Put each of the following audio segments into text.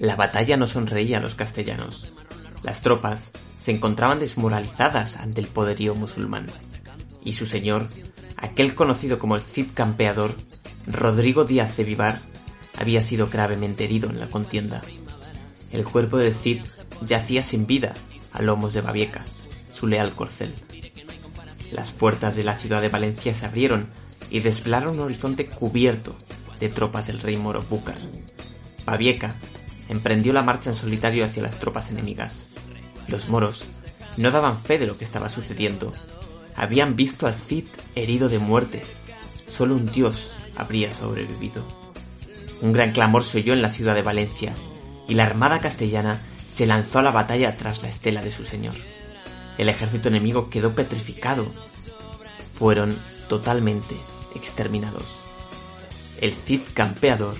La batalla no sonreía a los castellanos. Las tropas se encontraban desmoralizadas ante el poderío musulmán. Y su señor, aquel conocido como el Cid Campeador, Rodrigo Díaz de Vivar, había sido gravemente herido en la contienda. El cuerpo del Cid yacía sin vida a lomos de Babieca, su leal corcel. Las puertas de la ciudad de Valencia se abrieron y desvelaron un horizonte cubierto de tropas del rey moro Búcar. Babieca emprendió la marcha en solitario hacia las tropas enemigas. Los moros no daban fe de lo que estaba sucediendo. Habían visto al Cid herido de muerte. Solo un dios habría sobrevivido. Un gran clamor se oyó en la ciudad de Valencia, y la armada castellana se lanzó a la batalla tras la estela de su señor. El ejército enemigo quedó petrificado. Fueron totalmente exterminados. El Cid campeador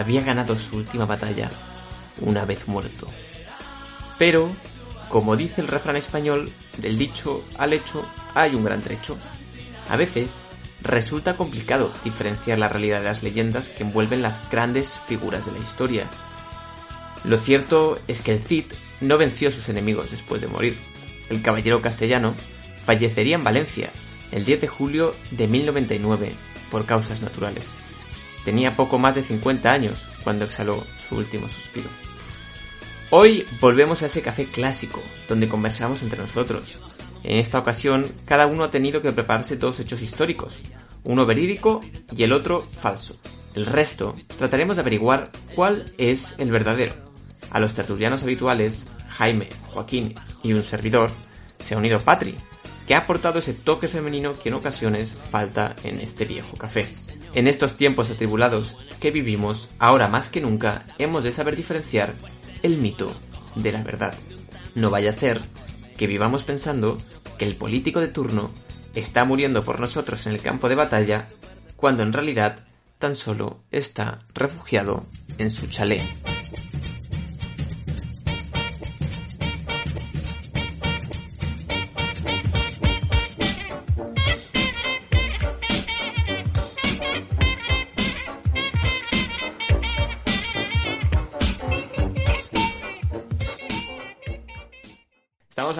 había ganado su última batalla una vez muerto. Pero, como dice el refrán español, del dicho al hecho hay un gran trecho. A veces resulta complicado diferenciar la realidad de las leyendas que envuelven las grandes figuras de la historia. Lo cierto es que el Cid no venció a sus enemigos después de morir. El caballero castellano fallecería en Valencia el 10 de julio de 1099 por causas naturales. Tenía poco más de 50 años cuando exhaló su último suspiro. Hoy volvemos a ese café clásico, donde conversamos entre nosotros. En esta ocasión, cada uno ha tenido que prepararse dos hechos históricos, uno verídico y el otro falso. El resto trataremos de averiguar cuál es el verdadero. A los tertulianos habituales, Jaime, Joaquín y un servidor, se ha unido Patri, que ha aportado ese toque femenino que en ocasiones falta en este viejo café. En estos tiempos atribulados que vivimos, ahora más que nunca, hemos de saber diferenciar el mito de la verdad. No vaya a ser que vivamos pensando que el político de turno está muriendo por nosotros en el campo de batalla, cuando en realidad tan solo está refugiado en su chalet.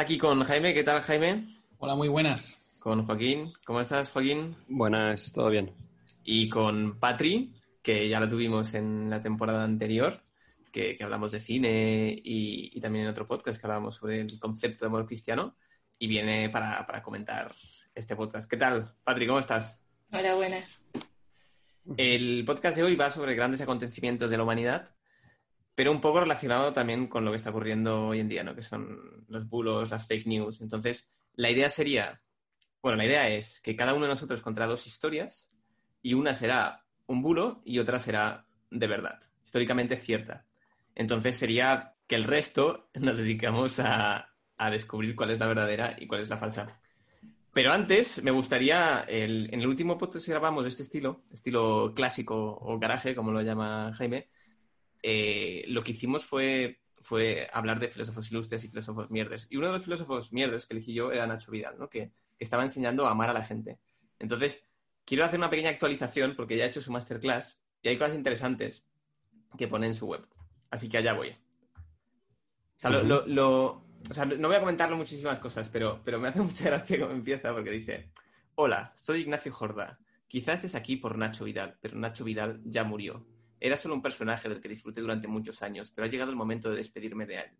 Aquí con Jaime. ¿Qué tal, Jaime? Hola, muy buenas. Con Joaquín. ¿Cómo estás, Joaquín? Buenas, todo bien. Y con Patri, que ya la tuvimos en la temporada anterior, que, que hablamos de cine y, y, también en otro podcast que hablábamos sobre el concepto de amor cristiano. Y viene para, para comentar este podcast. ¿Qué tal, Patri? ¿Cómo estás? Hola, buenas. El podcast de hoy va sobre grandes acontecimientos de la humanidad pero un poco relacionado también con lo que está ocurriendo hoy en día, ¿no? Que son los bulos, las fake news. Entonces, la idea sería, bueno, la idea es que cada uno de nosotros contará dos historias y una será un bulo y otra será de verdad, históricamente cierta. Entonces sería que el resto nos dedicamos a, a descubrir cuál es la verdadera y cuál es la falsa. Pero antes, me gustaría, el, en el último podcast que grabamos de este estilo, estilo clásico o garaje, como lo llama Jaime, eh, lo que hicimos fue, fue hablar de filósofos ilustres y filósofos mierdes. Y uno de los filósofos mierdes que elegí yo era Nacho Vidal, ¿no? que, que estaba enseñando a amar a la gente. Entonces, quiero hacer una pequeña actualización porque ya ha hecho su masterclass y hay cosas interesantes que pone en su web. Así que allá voy. O sea, lo, lo, lo, o sea no voy a comentarlo muchísimas cosas, pero, pero me hace mucha gracia cómo empieza porque dice, hola, soy Ignacio Jorda. Quizás estés aquí por Nacho Vidal, pero Nacho Vidal ya murió. Era solo un personaje del que disfruté durante muchos años, pero ha llegado el momento de despedirme de él.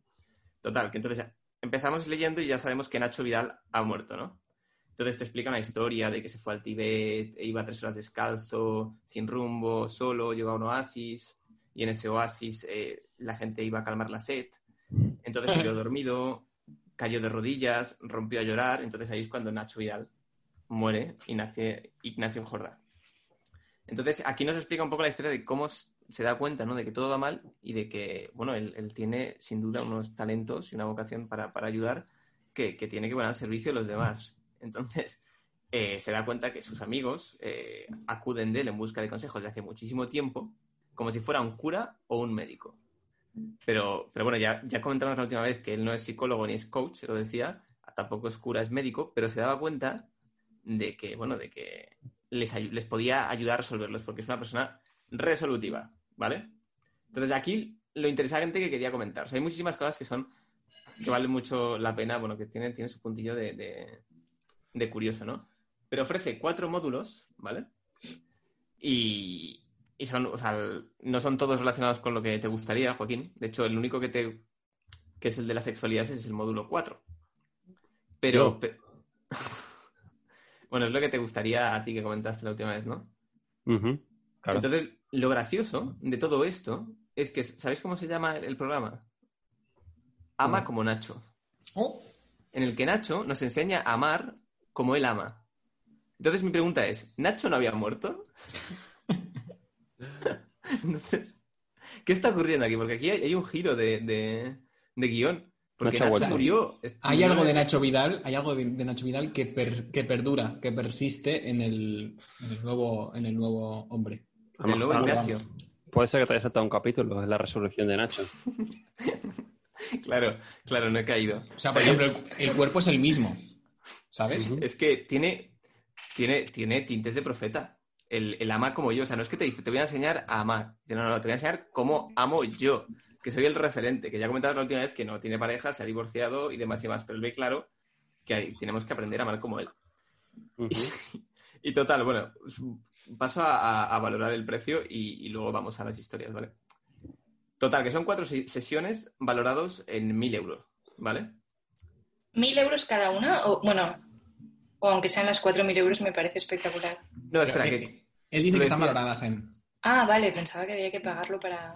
Total, que entonces empezamos leyendo y ya sabemos que Nacho Vidal ha muerto, ¿no? Entonces te explica una historia de que se fue al Tíbet, e iba tres horas descalzo, sin rumbo, solo, llegó a un oasis, y en ese oasis eh, la gente iba a calmar la sed. Entonces se quedó dormido, cayó de rodillas, rompió a llorar, entonces ahí es cuando Nacho Vidal muere Ignacio, Ignacio Jordá. Entonces, aquí nos explica un poco la historia de cómo se da cuenta, ¿no? De que todo va mal y de que, bueno, él, tiene sin duda unos talentos y una vocación para, ayudar que, tiene que poner al servicio de los demás. Entonces, eh, se da cuenta que sus amigos eh, acuden de él en busca de consejos de hace muchísimo tiempo, como si fuera un cura o un médico. Pero, pero bueno, ya, ya comentamos la última vez que él no es psicólogo ni es coach, se lo decía, tampoco es cura, es médico, pero se daba cuenta de que, bueno, de que les, les podía ayudar a resolverlos, porque es una persona resolutiva, ¿vale? Entonces aquí lo interesante que quería comentar, hay muchísimas cosas que son, que valen mucho la pena, bueno, que tienen, tiene su puntillo de, de, curioso, ¿no? Pero ofrece cuatro módulos, ¿vale? Y, y son, o sea, no son todos relacionados con lo que te gustaría, Joaquín. De hecho, el único que te que es el de la sexualidad es el módulo 4. Pero, bueno, es lo que te gustaría a ti que comentaste la última vez, ¿no? Entonces, lo gracioso de todo esto es que, ¿sabéis cómo se llama el programa? Ama como Nacho. Oh. En el que Nacho nos enseña a amar como él ama. Entonces mi pregunta es, ¿Nacho no había muerto? Entonces, ¿qué está ocurriendo aquí? Porque aquí hay, un giro de, de guion. Porque Nacho, murió. Hay algo de Nacho Vidal, hay algo de, Nacho Vidal que, que perdura, que persiste en el, nuevo, en el nuevo hombre. el nuevo Ignacio. Puede ser que te haya saltado un capítulo, es la resurrección de Nacho. claro, claro, no he caído. O sea, por ejemplo, el, cuerpo es el mismo. ¿Sabes? Es que tiene, tiene, tiene tintes de profeta. El, el, ama como yo. O sea, no es que te dice, te voy a enseñar a amar. No, no, no, te voy a enseñar cómo amo yo que soy el referente, que ya comentaba la última vez que no tiene pareja, se ha divorciado y demás y más, pero él ve claro que tenemos que aprender a amar como él. y, total, bueno, paso a, valorar el precio y, luego vamos a las historias, ¿vale? Total, que son cuatro sesiones valorados en mil euros, ¿vale? ¿Mil euros cada una? O, bueno, o aunque sean las cuatro mil euros, me parece espectacular. No, espera, que... Él dice que están valoradas en... Ah, vale, pensaba que había que pagarlo para...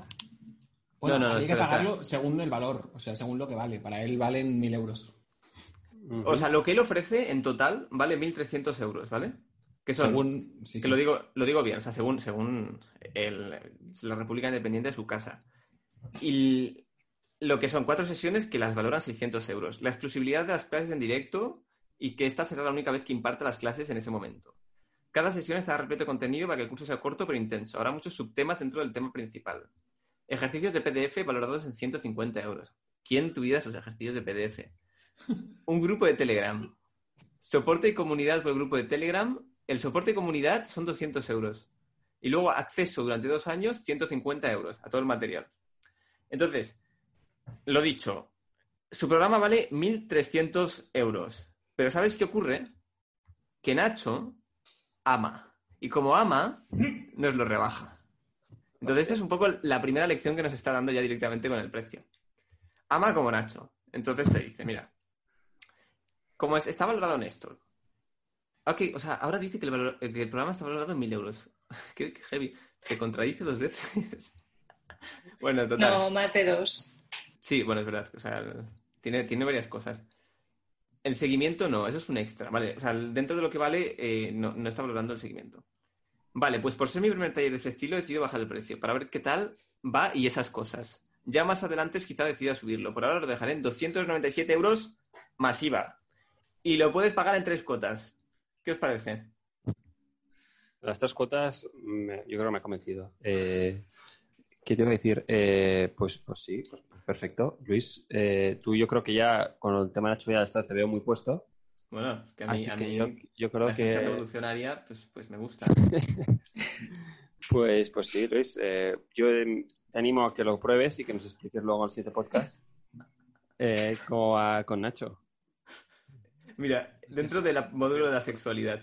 Bueno, no, hay que pagarlo según el valor, o sea, según lo que vale. Para él valen mil euros. O sea, lo que él ofrece en total vale 1.300 euros, ¿vale? Que son, según, que Lo, digo, lo digo bien, o sea, según, según la República Independiente de su casa. Y lo que son cuatro sesiones que las valoran 600 euros. La exclusividad de las clases en directo y que esta será la única vez que imparte las clases en ese momento. Cada sesión estará repleto de contenido para que el curso sea corto pero intenso. Habrá muchos subtemas dentro del tema principal. Ejercicios de PDF valorados en 150 euros. ¿Quién tuviera esos ejercicios de PDF? Un grupo de Telegram. Soporte y comunidad por el grupo de Telegram. El soporte y comunidad son 200 euros. Y luego acceso durante dos años, 150 euros a todo el material. Entonces, lo dicho, su programa vale 1.300 euros. Pero ¿sabes qué ocurre? Que Nacho ama. Y como ama, nos lo rebaja. Entonces, esta es un poco la primera lección que nos está dando ya directamente con el precio. Ama como Nacho. Entonces te dice, mira, como está valorado en esto. Ok, o sea, ahora dice que el, programa está valorado en mil euros. qué, heavy. Se contradice dos veces. bueno, total. No, más de dos. Sí, bueno, es verdad. O sea, tiene, tiene varias cosas. El seguimiento no, eso es un extra, ¿vale? O sea, dentro de lo que vale, eh, no, no está valorando el seguimiento. Vale, pues por ser mi primer taller de ese estilo he decidido bajar el precio para ver qué tal va y esas cosas. Ya más adelante quizá decida subirlo. Por ahora lo dejaré en 297 euros masiva. Y lo puedes pagar en tres cuotas. ¿Qué os parece? Las tres cuotas yo creo que me ha convencido. Eh, ¿Qué te iba a decir? Eh, pues, pues sí, pues perfecto. Luis, eh, tú yo creo que ya con el tema de la ya te veo muy puesto. Bueno, es que a mí, a mí yo, creo que revolucionaria, pues, pues me gusta. pues, pues sí, Luis. Eh, yo te animo a que lo pruebes y que nos expliques luego en el siguiente podcast eh, cómo va con Nacho. Mira, dentro del módulo de la sexualidad,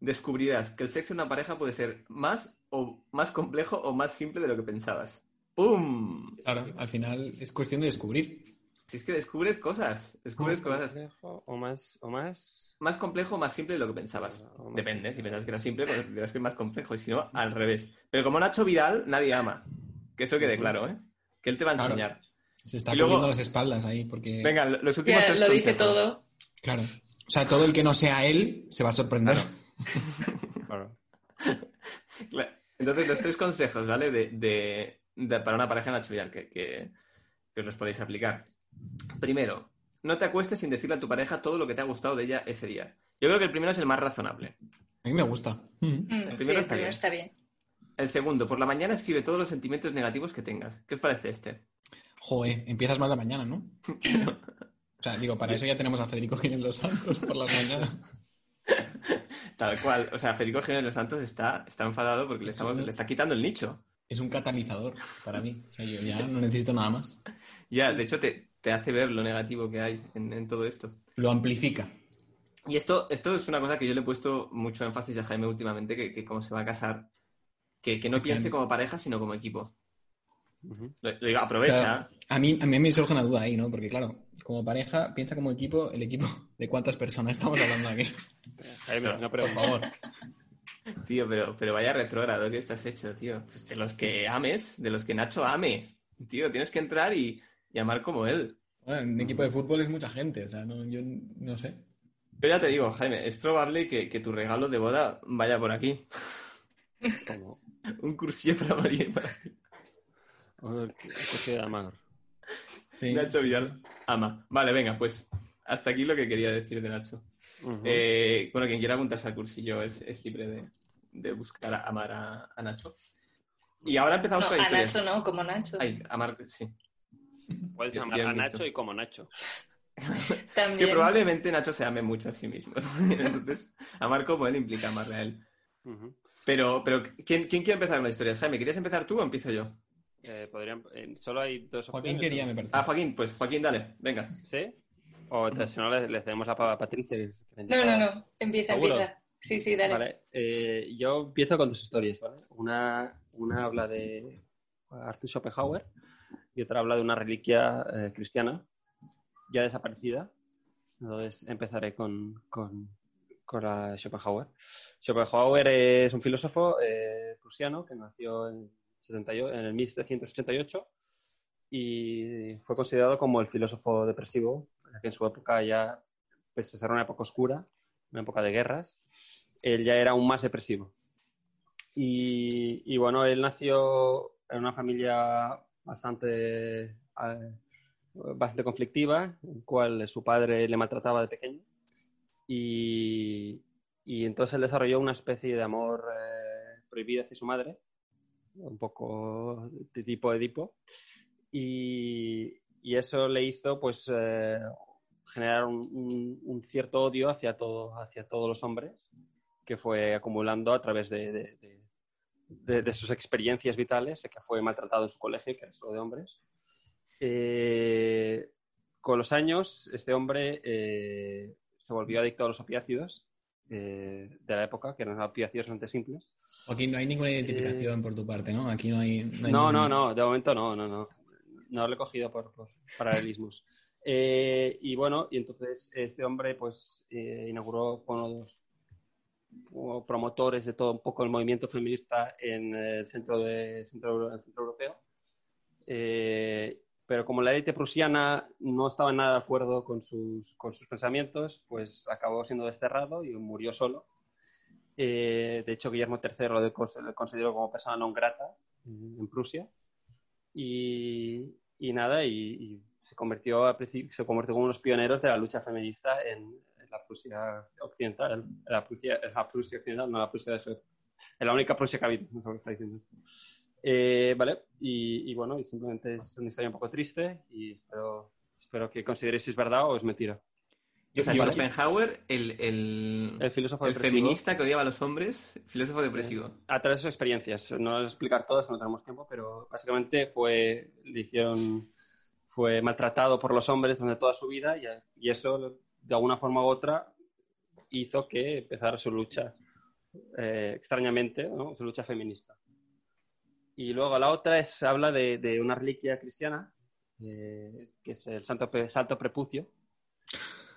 descubrirás que el sexo en una pareja puede ser más o más complejo o más simple de lo que pensabas. ¡Pum! Claro, al final es cuestión de descubrir. Si es que descubres cosas, descubres ¿Más cosas. Complejo o más, o más. Más complejo o más simple de lo que pensabas. Depende, si pensabas que era simple, pues dirás que es más complejo, y si no, al revés. Pero como Nacho Vidal, nadie ama. Que eso quede claro, ¿eh? Que él te va a enseñar. Se está y las espaldas ahí, porque. Venga, los últimos Lo dice todo. Claro. O sea, todo el que no sea él se va a sorprender. Claro. Claro. Entonces, los tres consejos, ¿vale? De, de- de- para una pareja natural que, que, que os los podéis aplicar. Primero, no te acuestes sin decirle a tu pareja todo lo que te ha gustado de ella ese día. Yo creo que el primero es el más razonable. A mí me gusta. Mm. Mm, El sí, primero el está primero bien. está bien. El segundo, por la mañana escribe todos los sentimientos negativos que tengas. ¿Qué os parece este? Joder, empiezas mal la mañana, ¿no? O sea, digo, para eso ya tenemos a Federico Jiménez Los Santos por las mañanas. Tal cual. O sea, Federico Jiménez los Santos está, está enfadado porque le, estamos, le está quitando el nicho. Es un catalizador para mí. O sea, yo ya no necesito nada más. Ya, de hecho, te, te hace ver lo negativo que hay en, en todo esto. Lo amplifica. Y esto, esto es una cosa que yo le he puesto mucho énfasis a Jaime últimamente, que, que como se va a casar, que, que no piense como pareja, sino como equipo. Lo, lo digo, aprovecha. Claro, a, mí, a mí me surge una duda ahí, ¿no? Porque, claro, como pareja, piensa como equipo, el equipo de cuántas personas estamos hablando aquí. Jaime, no, pero Por favor. Tío, pero, pero vaya retrógrado que estás hecho, tío. Pues de los que ames, de los que Nacho ame. Tío, tienes que entrar y, y amar como él. Bueno, un equipo de fútbol es mucha gente. O sea, no, yo no sé. Pero ya te digo, Jaime, es probable que, que tu regalo de boda vaya por aquí. como Un cursillo para María y para ti. de Amar. Sí. Nacho Vidal ama. Vale, venga, pues hasta aquí lo que quería decir de Nacho. Eh, bueno, quien quiera apuntarse al cursillo es, es libre de, de buscar a amar a, a Nacho. Y ahora empezamos No, con la a. Nacho no, como Nacho. Ay, amar, sí. Puedes bien- llamar bien a visto. Nacho y como Nacho. Es También. que probablemente Nacho se ame mucho a sí mismo. Entonces, amar como él implica amarle a él. Ujú. Pero, pero ¿quién, ¿quién quiere empezar con la historia? Jaime, ¿querías empezar tú o empiezo yo? Eh, podrían, eh, solo hay dos Joaquín opciones. quería, me parece. Ah, Joaquín, pues Joaquín, dale, venga. ¿Sí? O si no, le, le cedemos la palabra a Patricia. que es- que No, no, no. Empieza, ¿Seguro? empieza. Sí, sí, dale. Vale, eh, yo empiezo con dos historias, ¿vale? Una, una habla de Arthur Schopenhauer y otra habla de una reliquia eh, cristiana ya desaparecida. Entonces empezaré con, con, con la Schopenhauer. Schopenhauer es un filósofo eh, prusiano que nació en, 78 en el 1788 y fue considerado como el filósofo depresivo, que en su época ya, pese a ser una época oscura, una época de guerras, él ya era aún más depresivo. Y, y bueno, él nació en una familia bastante, eh, bastante conflictiva, en cual su padre le maltrataba de pequeño. Y, y entonces él desarrolló una especie de amor eh, prohibido hacia su madre, un poco de tipo Edipo. Y, y eso le hizo pues eh, generar un, un- cierto odio hacia, todo, hacia todos los hombres que fue acumulando a través de- de- de sus experiencias vitales, de que fue maltratado en su colegio, que era solo de hombres. Eh, con los años, este hombre eh, se volvió adicto a los opiácidos eh, de la época, que eran opiáceos bastante simples. Joaquín, no hay ninguna identificación por tu parte, ¿no? Aquí no hay. hay No, no, ningún- no, de momento no, no, no. No lo he cogido por, por paralelismos. Eh, y bueno, y entonces este hombre pues eh, inauguró de los promotores de todo un poco el movimiento feminista en el centro, de, centro, el centro europeo. Eh, pero como la élite prusiana no estaba nada de acuerdo con sus, con sus pensamientos, pues acabó siendo desterrado y murió solo. Eh, de hecho, Guillermo III lo, de- lo consideró como persona non grata eh, en Prusia. Y, y nada, y, y se convirtió a se convirtió como unos pioneros de la lucha feminista en la Prusia occidental, en la Prusia, la Prusia occidental, no la Prusia de sur. En la única Prusia que ha habido, no sé lo que está diciendo. Eh, vale, y, y bueno, y simplemente es una historia un poco triste y espero, espero que consideréis si es verdad o es mentira. Yo- o sea, yo- Schopenhauer, el, el, El filósofo el feminista que odiaba a los hombres, filósofo Sí. depresivo. A través de sus experiencias. No lo voy a explicar todas, no tenemos tiempo, pero básicamente fue, le hicieron, fue maltratado por los hombres durante toda su vida y, y eso, de alguna forma u otra, hizo que empezara su lucha, eh, extrañamente, su lucha feminista. Y luego la otra es, habla de, de una reliquia cristiana, eh, que es el Santo, Pre- Santo Prepucio,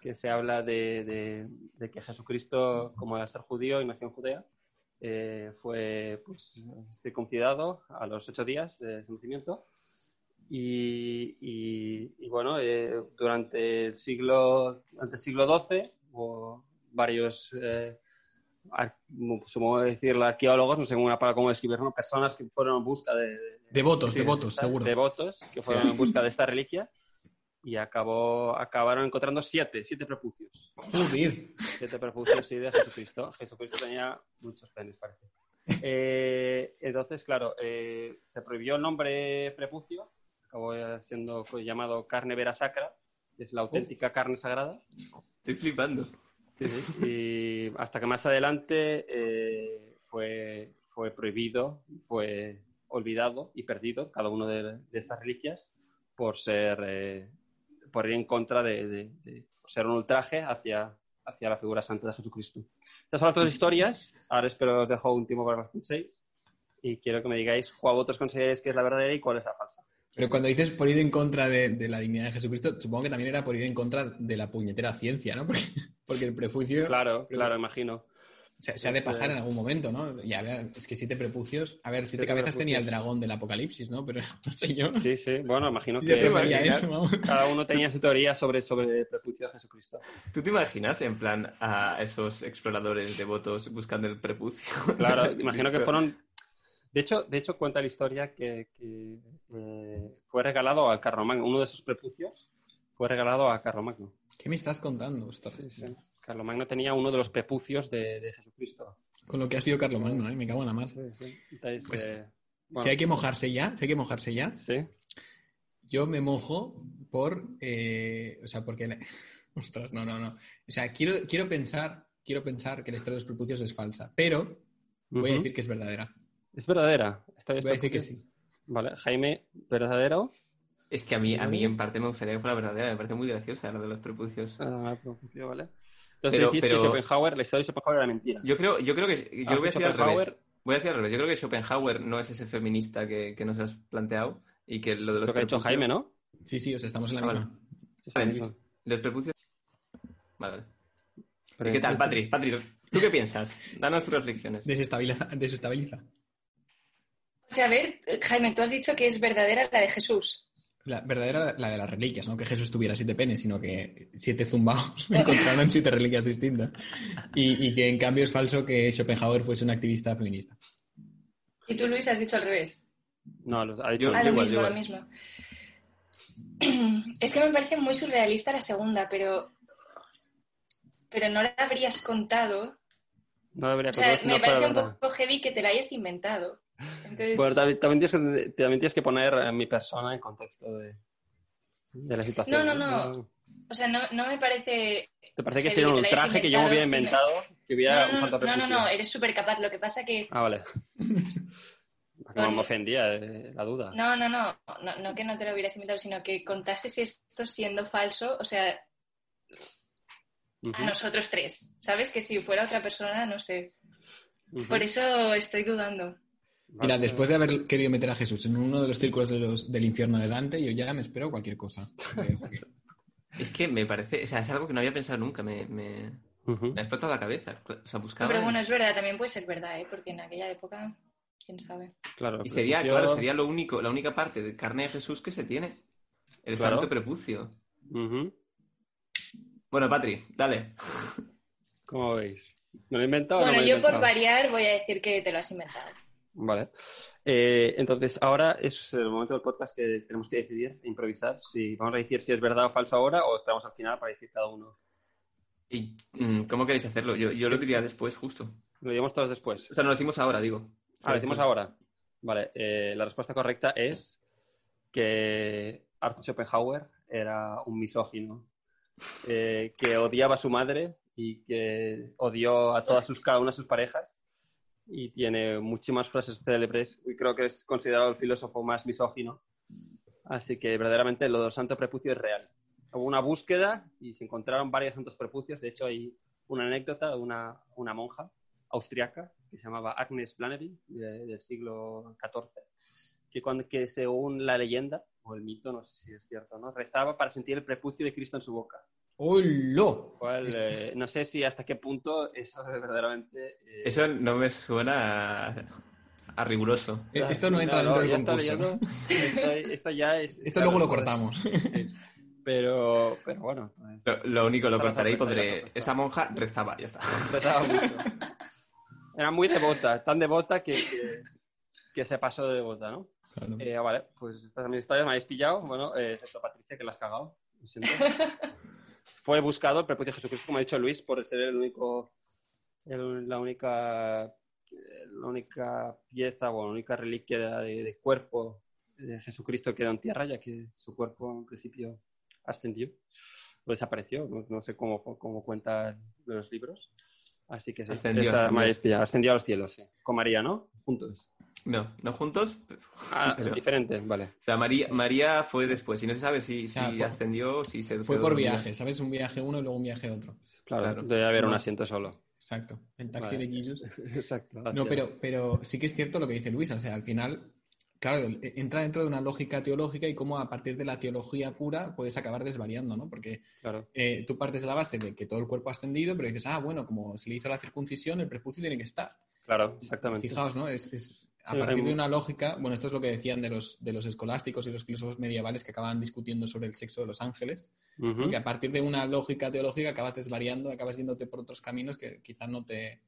que se habla de, de- que Jesucristo, como al ser judío y nació en Judea, eh, fue pues, circuncidado a los ocho días de su nacimiento. Y, y- y, bueno, eh, durante el siglo, durante el siglo XII, hubo varios, eh, supongo decir, arqueólogos, no sé cómo, cómo describirlo, personas que fueron en busca de... de- Devotos, sí, devotos, de- seguro. Devotos que fueron en busca de esta reliquia y acabó, acabaron encontrando siete, siete prepucios. Joder. Siete prepucios sí, de Jesucristo. Jesucristo tenía muchos penes, parece. Eh, entonces, claro, eh, se prohibió el nombre prepucio, acabó siendo llamado carne vera sacra, que es la auténtica carne sagrada. Estoy flipando. Sí, sí. Y hasta que más adelante eh, fue, fue prohibido, fue olvidado y perdido cada uno de, de estas reliquias por ser eh, por ir en contra de, de- de- ser un ultraje hacia, hacia la figura santa de Jesucristo. Estas son las dos historias. Ahora espero os dejo un tiempo para las penséis y quiero que me digáis cuál vosotros consideráis que es la verdadera y cuál es la falsa. Pero cuando dices por ir en contra de, de la dignidad de Jesucristo, supongo que también era por ir en contra de la puñetera ciencia, ¿no? Porque, porque el prejuicio Claro, claro, imagino. se, se ha de pasar en algún momento, ¿no? Y a ver, es que siete prepucios. A ver, siete, Siete cabezas tenía el dragón del apocalipsis, ¿no? Pero no sé yo. Sí, sí. Bueno, imagino Yo que te eso, cada uno tenía su teoría sobre, sobre el prepucio de Jesucristo. ¿Tú te imaginas en plan a esos exploradores devotos buscando el prepucio? Claro, imagino que fueron. De hecho, de hecho cuenta la historia que, que, eh, fue regalado a Carlomagno. Uno de esos prepucios fue regalado a Carlomagno. ¿Qué me estás contando? Ostras, Carlomagno tenía uno de los prepucios de, de Jesucristo. Con lo que ha sido Carlomagno, ¿eh? Me cago en la mar. Entonces, Pues, eh, Si hay que mojarse ya, si hay que mojarse ya, sí. yo me mojo por. eh, o sea, porque. Ostras, no, no, no. O sea, quiero, quiero pensar. Quiero pensar que la historia de los prepucios es falsa, pero voy a decir que es verdadera. Es verdadera. Voy a decir que sí. Vale, Jaime, ¿verdadero? Es que a mí, a mí en parte me gustaría que fuera verdadera, me parece muy graciosa lo de los prepucios. Ah, prepucio, vale. Entonces Pero- decís pero- que Schopenhauer, la historia de Schopenhauer era mentira. Yo creo, yo creo que yo Ah, voy a decir al revés. Voy a decir al revés. Yo creo que Schopenhauer no es ese feminista que, que nos has planteado y que lo de los Lo que ha dicho prepucios- Jaime, ¿no? Sí, sí, o sea, estamos en la Ah, misma. Sí, Vale. Los prepucios. Vale. vale. Pero- ¿Y qué tal, Patri? Patri, ¿tú qué piensas? Danos tus reflexiones. Desestabiliza. desestabiliza. O sea, a ver, Jaime, tú has dicho que es verdadera la de Jesús. La verdadera, la de las reliquias, no que Jesús tuviera siete penes, sino que siete zumbaos encontraron siete reliquias distintas. Y, y que en cambio es falso que Schopenhauer fuese un activista feminista. Y tú, Luis, has dicho al revés. No, lo- ha dicho Yo- Ah, lo igual, mismo, igual. lo mismo. Es que me parece muy surrealista la segunda, pero. Pero no la habrías contado. No debería O sea, me no parece un verdad. poco heavy que te la hayas inventado. Entonces, Bueno, también, también tienes que, también tienes que poner a mi persona en contexto de, de la situación. No, no, no. o sea, no, no me parece. ¿Te parece que sería un ultraje que yo me hubiera sí inventado? Que hubiera No, no, no, no, no, eres súper capaz. Lo que pasa que. Ah, vale. No me ofendía eh, la duda. No, no, no, no, no que no te lo hubieras inventado, sino que contases esto siendo falso, o sea, a nosotros tres. ¿Sabes? Que si fuera otra persona, no sé. Por eso estoy dudando. Mira, Vale. después de haber querido meter a Jesús en uno de los círculos de los- del infierno de Dante, yo ya me espero cualquier cosa. Eh. Es que me parece, o sea, es algo que no había pensado nunca, me, me, me ha explotado la cabeza. O sea, No, buscaba... pero bueno, es verdad, también puede ser verdad, ¿eh? Porque en aquella época, quién sabe. Claro, Y sería, prepucio- claro, sería lo único, la única parte de carne de Jesús que se tiene. El Claro. santo prepucio. Bueno, Patri, dale. ¿Cómo veis? ¿Me lo he inventado o no Bueno, me lo he yo por variar voy a decir que te lo has inventado. Vale. Eh, entonces, ahora es el momento del podcast que tenemos que decidir, improvisar, si vamos a decir si es verdad o falso ahora o esperamos al final para decir cada uno. ¿Y mm, cómo queréis hacerlo? Yo, yo lo diría después, justo. Lo digamos todos después. O sea, no lo decimos ahora, digo. Ah, lo decimos ahora. Vale, eh, la respuesta correcta es que Arthur Schopenhauer era un misógino, eh, que odiaba a su madre y que odió a todas sus, cada una de sus parejas y tiene muchísimas frases célebres y creo que es considerado el filósofo más misógino. Así que verdaderamente lo del santo prepucio es real. Hubo una búsqueda y se encontraron varios santos prepucios. De hecho, hay una anécdota de una, una monja austriaca que se llamaba Agnes Flannery de- del siglo XIV, que, cuando, que según la leyenda o el mito, no sé si es cierto, ¿no? rezaba para sentir el prepucio de Cristo en su boca. ¡Holo! Cual, eh, no sé si hasta qué punto eso es verdaderamente... eh, Eso no me suena a, a riguroso. Eh, Esto no entra dentro del ya está concurso. leyendo. Esto, esto ya es... Esto luego lo cortamos. Sí. Pero, pero bueno. pues, Lo, lo único, lo cortaré y sorpresa. Esa monja rezaba, ya está. Empezaba mucho. Era muy devota, tan devota que, que, que se pasó de devota, ¿no? Claro. Eh, vale, pues estas mis historias, me habéis pillado. Bueno, eh, excepto Patricia, que la has cagado. Lo siento. Fue buscado el prepucio de Jesucristo, como ha dicho Luis, por ser el único, el- la única, la única pieza o la única reliquia de, de cuerpo de Jesucristo que quedó en tierra, ya que su cuerpo en principio ascendió o desapareció. No, no sé cómo, cómo cuentan los libros. Así que Ascendió, esta ascendió. maestría, ascendió a los cielos, sí. Con María, ¿no? Juntos. No, no juntos. Ah, pero- diferente, vale. O sea, María, María fue después. Y no se sabe si, si fue- ascendió o si se Fue por viaje, ¿sabes? Un viaje uno y luego un viaje otro. Claro, Claro. debe haber un asiento solo. Exacto. El taxi Vale. de Jesus. Exacto. No, pero, pero sí que es cierto lo que dice Luis. O sea, al final, claro, e- entra dentro de una lógica teológica y cómo a partir de la teología pura puedes acabar desvariando, ¿no? Porque Claro, eh, tú partes de la base de que todo el cuerpo ha ascendido, pero dices, ah, bueno, como se le hizo la circuncisión, el prepucio tiene que estar. claro, exactamente. Fijaos, ¿no? Es, es- a Sí, partir de mu- una lógica, bueno, esto es lo que decían de los, de los escolásticos y los filósofos medievales que acababan discutiendo sobre el sexo de los ángeles, Ujú. porque a partir de una lógica teológica acabas desvariando, acabas yéndote por otros caminos que quizás no te,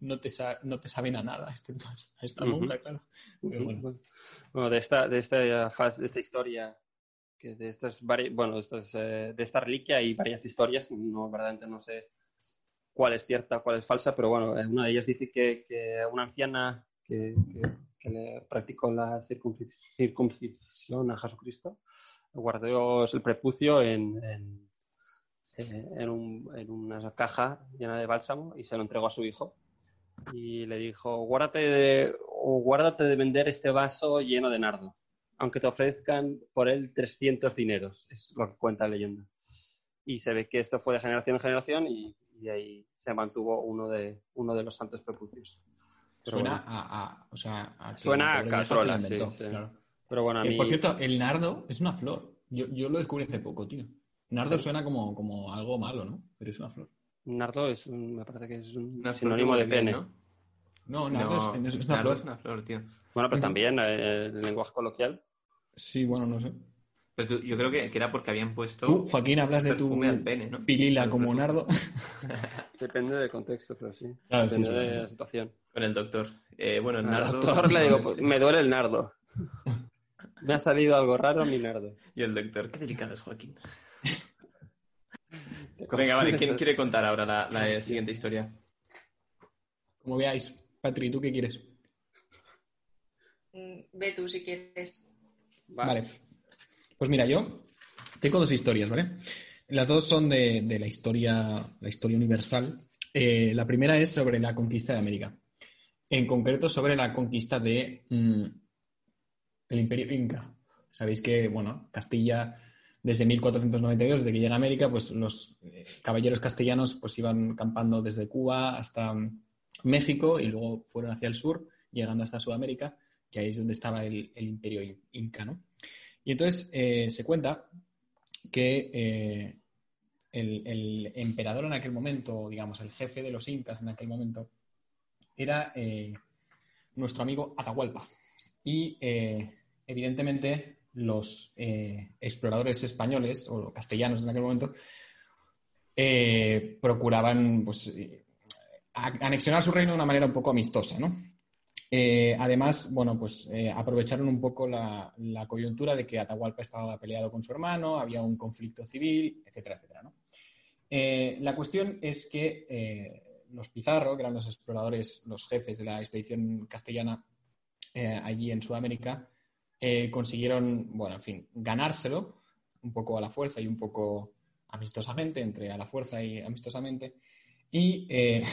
no te, no te saben a nada, excepto a esta Ujú. monja, claro. Pero bueno. Bueno, de esta, de esta fase, de esta historia, que de estas vari- bueno, estos, eh, de esta reliquia hay varias historias, no verdaderamente no sé cuál es cierta, cuál es falsa, pero bueno, eh, una de ellas dice que, que una anciana que, que- le practicó la circuncis- circuncisión a Jesucristo guardó el prepucio en, eh, en una caja llena de bálsamo y se lo entregó a su hijo y le dijo, guárdate de, o guárdate de vender este vaso lleno de nardo, aunque te ofrezcan por él 300 dineros, es lo que cuenta la leyenda. Y se ve que esto fue de generación en generación y, y ahí se mantuvo uno de, uno de los santos prepucios. Suena bueno, a, a- o sea, a que Suena a vieja se catrola, la inventó, sí, sí. claro. pero bueno, a Eh, por cierto, el nardo es una flor. Yo, yo lo descubrí hace poco, tío. Nardo Sí. suena como, como algo malo, ¿no? Pero es una flor. Nardo es un- me parece que es un Una sinónimo de pene. ¿no? No, nardo No, es, es una nardo flor. es una flor, tío. Bueno, pero también eh, el lenguaje coloquial. Sí, bueno, no sé. Pero tú- yo creo que, que era porque habían puesto Tú, Joaquín, hablas de tu pene, ¿no? pilila como nardo. Depende del contexto, pero sí. Claro, sí, Depende sí, de sí. la situación. Con el doctor. Eh, bueno, el nardo. doctor le digo, pues, me duele el nardo. Me ha salido algo raro mi nardo. Y el doctor, qué delicado es Joaquín. Venga, vale, ¿quién quiere contar ahora la, la siguiente historia? Como veáis. Patri, ¿tú qué quieres? Mm, Ve tú si quieres. Vale. Pues mira, yo tengo dos historias, ¿vale? Las dos son de, de la historia, la historia universal. Eh, la primera es sobre la conquista de América. En concreto, sobre la conquista de mm, el Imperio Inca. Sabéis que, bueno, Castilla, desde 1492, desde que llega a América, pues los eh, caballeros castellanos pues iban campando desde Cuba hasta mm, México y luego fueron hacia el sur, llegando hasta Sudamérica, que ahí es donde estaba el, el Imperio in- Inca, ¿no? Y entonces eh, se cuenta que eh, el, el emperador en aquel momento, digamos, el jefe de los incas en aquel momento, era eh, nuestro amigo Atahualpa. Y eh, evidentemente los eh, exploradores españoles o castellanos en aquel momento procuraban pues, anexionar su reino de una manera un poco amistosa, ¿no? Además, bueno, pues aprovecharon un poco la, coyuntura de que Atahualpa estaba peleado con su hermano, había un conflicto civil, etcétera, etcétera, ¿no? La cuestión es que los Pizarro, que eran los exploradores, los jefes de la expedición castellana eh, allí en Sudamérica, eh, consiguieron, bueno, en fin, ganárselo un poco a la fuerza y un poco amistosamente, entre a la fuerza y amistosamente, y eh,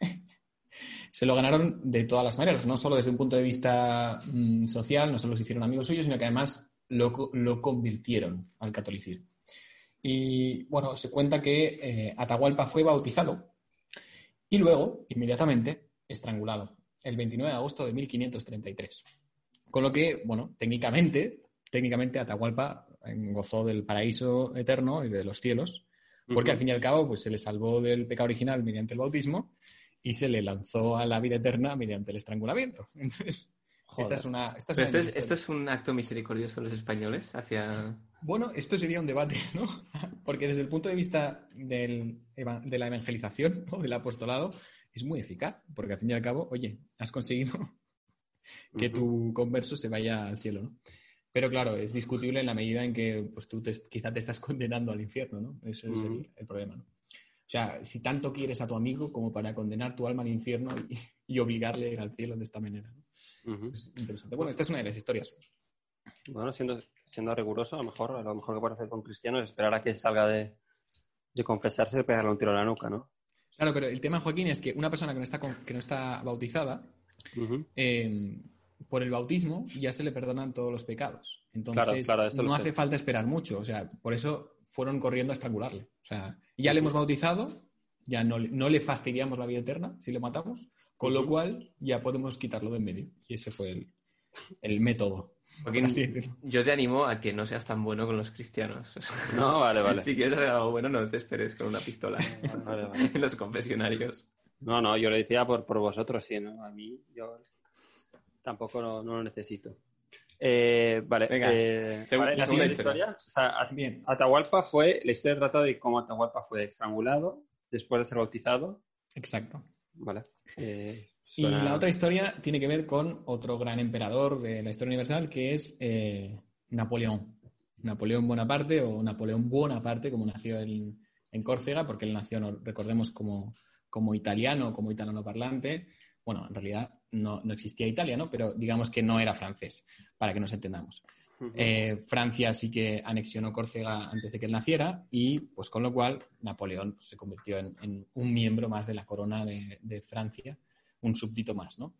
se lo ganaron de todas las maneras, no solo desde un punto de vista mm, social, no solo se hicieron amigos suyos, sino que además lo, lo convirtieron al catolicismo. Y bueno, se cuenta que Atahualpa fue bautizado y luego, inmediatamente, estrangulado, el 29 de agosto de 1533. Con lo que, bueno, técnicamente, técnicamente Atahualpa eh, gozó del paraíso eterno y de los cielos, porque al fin y al cabo pues, se le salvó del pecado original mediante el bautismo y se le lanzó a la vida eterna mediante el estrangulamiento. Entonces, Esta es una, esta una es un acto misericordioso de los españoles hacia... Bueno, esto sería un debate, ¿no? Porque desde el punto de vista del de la evangelización o del apostolado, es muy eficaz, porque al fin y al cabo, oye, has conseguido que tu converso se vaya al cielo, ¿no? Pero claro, es discutible en la medida en que pues, tú te- quizá te estás condenando al infierno, ¿no? Ese es el, problema, ¿no? O sea, si tanto quieres a tu amigo como para condenar tu alma al infierno y, y obligarle a ir al cielo de esta manera, ¿no? Es interesante. Bueno, esta es una de las historias. Bueno, siendo, siendo riguroso, a lo mejor a lo mejor que puede hacer con Cristiano es esperar a que salga de, de confesarse y pegarle un tiro a la nuca, ¿no? Claro, pero el tema, Joaquín, es que una persona que no está, con- que no está bautizada, Ujú. eh, por el bautismo ya se le perdonan todos los pecados. Entonces, Claro, claro, lo no sé. hace falta esperar mucho. O sea, por eso fueron corriendo a estrangularle. O sea, ya le hemos bautizado, ya no, no le fastidiamos la vida eterna si le matamos, con lo Ujú. cual ya podemos quitarlo de en medio. Y ese fue el, el método. Joaquín, yo te animo a que no seas tan bueno con los cristianos. No, vale, vale. Si quieres hacer algo bueno, no te esperes con una pistola Vale, vale. en los confesionarios. No, no, yo lo decía por, por vosotros, sí, ¿no? A mí, yo tampoco no, no lo necesito. Eh, vale, Venga, eh, vale, la siguiente segunda historia. O sea, A- Bien. Atahualpa fue, la historia trata de cómo Atahualpa fue estrangulado después de ser bautizado. Exacto. Vale. Eh, Y suena- la otra historia tiene que ver con otro gran emperador de la historia universal, que es eh, Napoleón. Napoleón Bonaparte o Napoleón Bonaparte, como nació en, en Córcega, porque él nació, recordemos, como, como italiano, como italiano parlante. Bueno, en realidad no, no existía Italia, ¿no? Pero digamos que no era francés, para que nos entendamos. Eh, Francia sí que anexionó Córcega antes de que él naciera y, pues con lo cual, Napoleón pues, se convirtió en, en un miembro más de la corona de, de Francia, un súbdito más, ¿no?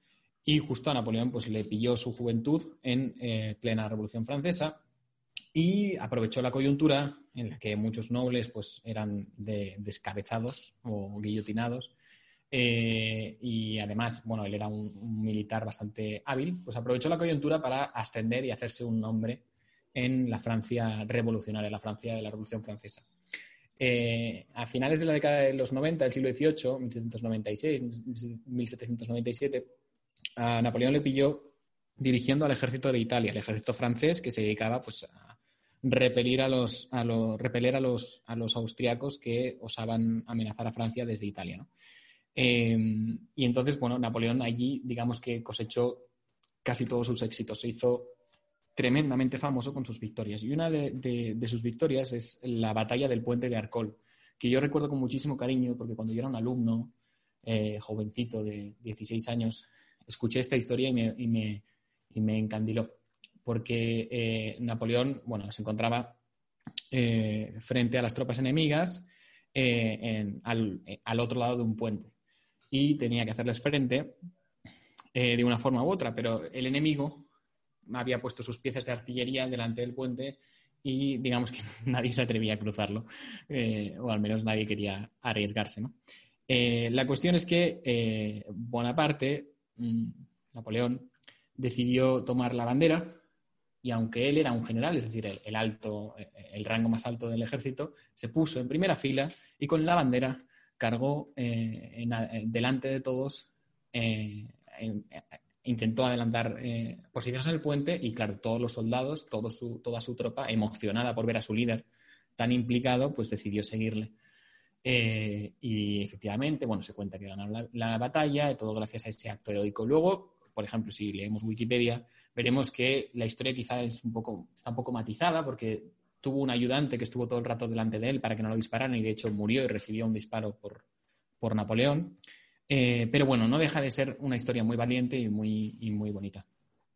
Y justo a Napoleón pues le pilló su juventud en eh, plena Revolución Francesa y aprovechó la coyuntura en la que muchos nobles pues eran de- descabezados o guillotinados eh, y además, bueno, él era un, un militar bastante hábil, pues aprovechó la coyuntura para ascender y hacerse un nombre en la Francia revolucionaria, la Francia de la Revolución Francesa. Eh, a finales de la década de los 90, del siglo XVIII, 1796, 1797, a Napoleón le pilló dirigiendo al ejército de Italia, el ejército francés que se dedicaba pues, a repelir a los, a los, repeler a los, a los austriacos que osaban amenazar a Francia desde Italia. ¿no? Eh, y entonces, bueno, Napoleón allí, digamos que cosechó casi todos sus éxitos. Se hizo tremendamente famoso con sus victorias. Y una de, sus victorias es la batalla del puente de Arcol, que yo recuerdo con muchísimo cariño porque cuando yo era un alumno, eh, jovencito de 16 años, escuché esta historia y me, y me, y me encandiló. Porque eh, Napoleón, bueno, se encontraba eh, frente a las tropas enemigas en- al, al otro lado de un puente y tenía que hacerles frente de una forma u otra, pero el enemigo había puesto sus piezas de artillería delante del puente y digamos que nadie se atrevía a cruzarlo, eh, o al menos nadie quería arriesgarse. Eh, la cuestión es que eh, Bonaparte, mm, Napoleón, decidió tomar la bandera y aunque él era un general, es decir, el, alto, eh, el rango más alto del ejército, se puso en primera fila y con la bandera cargó en delante de todos, intentó adelantar eh, posiciones en el puente y claro, todos los soldados, todo su- toda su tropa, emocionada por ver a su líder tan implicado, pues decidió seguirle. Eh, y efectivamente, bueno, se cuenta que ganaron la, la batalla, todo gracias a ese acto heroico. Luego, por ejemplo, si leemos Wikipedia, veremos que la historia quizá es un poco, está un poco matizada porque tuvo un ayudante que estuvo todo el rato delante de él para que no lo dispararan y de hecho murió y recibió un disparo por, por Napoleón. Eh, pero bueno, no deja de ser una historia muy valiente y muy, y muy bonita.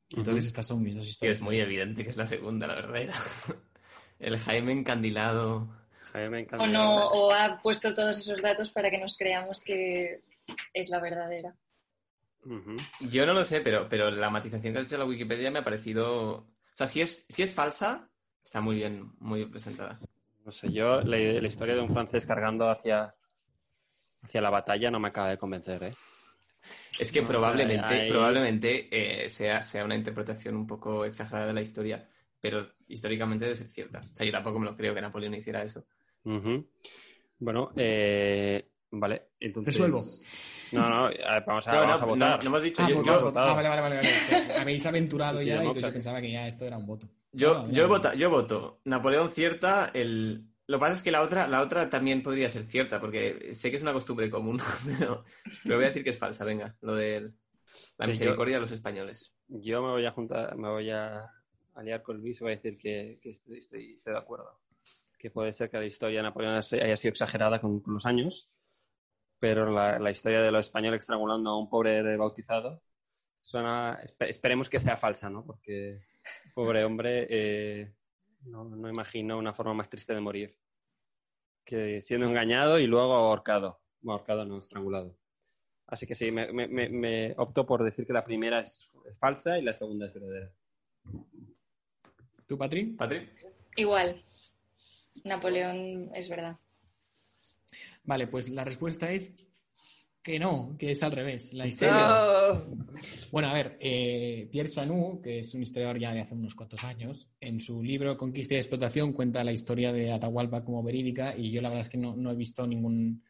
Entonces, Ujú. estas son mis dos historias. es muy evidente que es la segunda, la verdadera. El Jaime encandilado. Jaime, me encanta. O no, o ha puesto todos esos datos para que nos creamos que es la verdadera. Yo no lo sé, pero, pero la matización que has hecho en la Wikipedia me ha parecido. O sea, si es, si es falsa, está muy bien, muy bien presentada. No sé, yo la, la historia de un francés cargando hacia, hacia la batalla no me acaba de convencer, ¿eh? Es que No, probablemente, hay- probablemente eh, sea, sea una interpretación un poco exagerada de la historia, pero históricamente debe ser cierta. O sea, yo tampoco me lo creo que Napoleón hiciera eso. Bueno, eh, vale, entonces... Resuelvo. No, no, a ver, vamos a, No, vamos a no, votar. no, hemos dicho. Ah, yo, votar, yo- votar. Ah, vale, vale, vale. Habéis aventurado ya y yo pensaba que ya esto era un voto. Yo, yo, vota- yo voto. Napoleón cierta, el... Lo que pasa es que la otra, la otra también podría ser cierta, porque sé que es una costumbre común, pero, pero voy a decir que es falsa, venga, lo de la misericordia de los españoles. Yo me voy a juntar, me voy a aliar con Luis y voy a decir que, que estoy, estoy- estoy de acuerdo. Que puede ser que la historia de Napoleón haya sido exagerada con, los años, pero la, la historia de los españoles estrangulando a un pobre bautizado suena. espe- esperemos que sea falsa, ¿no? Porque, pobre hombre, eh, no, no imagino una forma más triste de morir que siendo engañado y luego ahorcado. Bueno, ahorcado no, estrangulado. Así que sí, me, me- me- me opto por decir que la primera es falsa y la segunda es verdadera. ¿Tú, Patri? ¿Patri? Igual. Napoleón es verdad. Vale, pues la respuesta es que no, que es al revés. La historia. Bueno, a ver, eh, Pierre Chanou, que es un historiador ya de hace unos cuantos años, en su libro Conquista y Explotación cuenta la historia de Atahualpa como verídica y yo la verdad es que no, no he visto ningún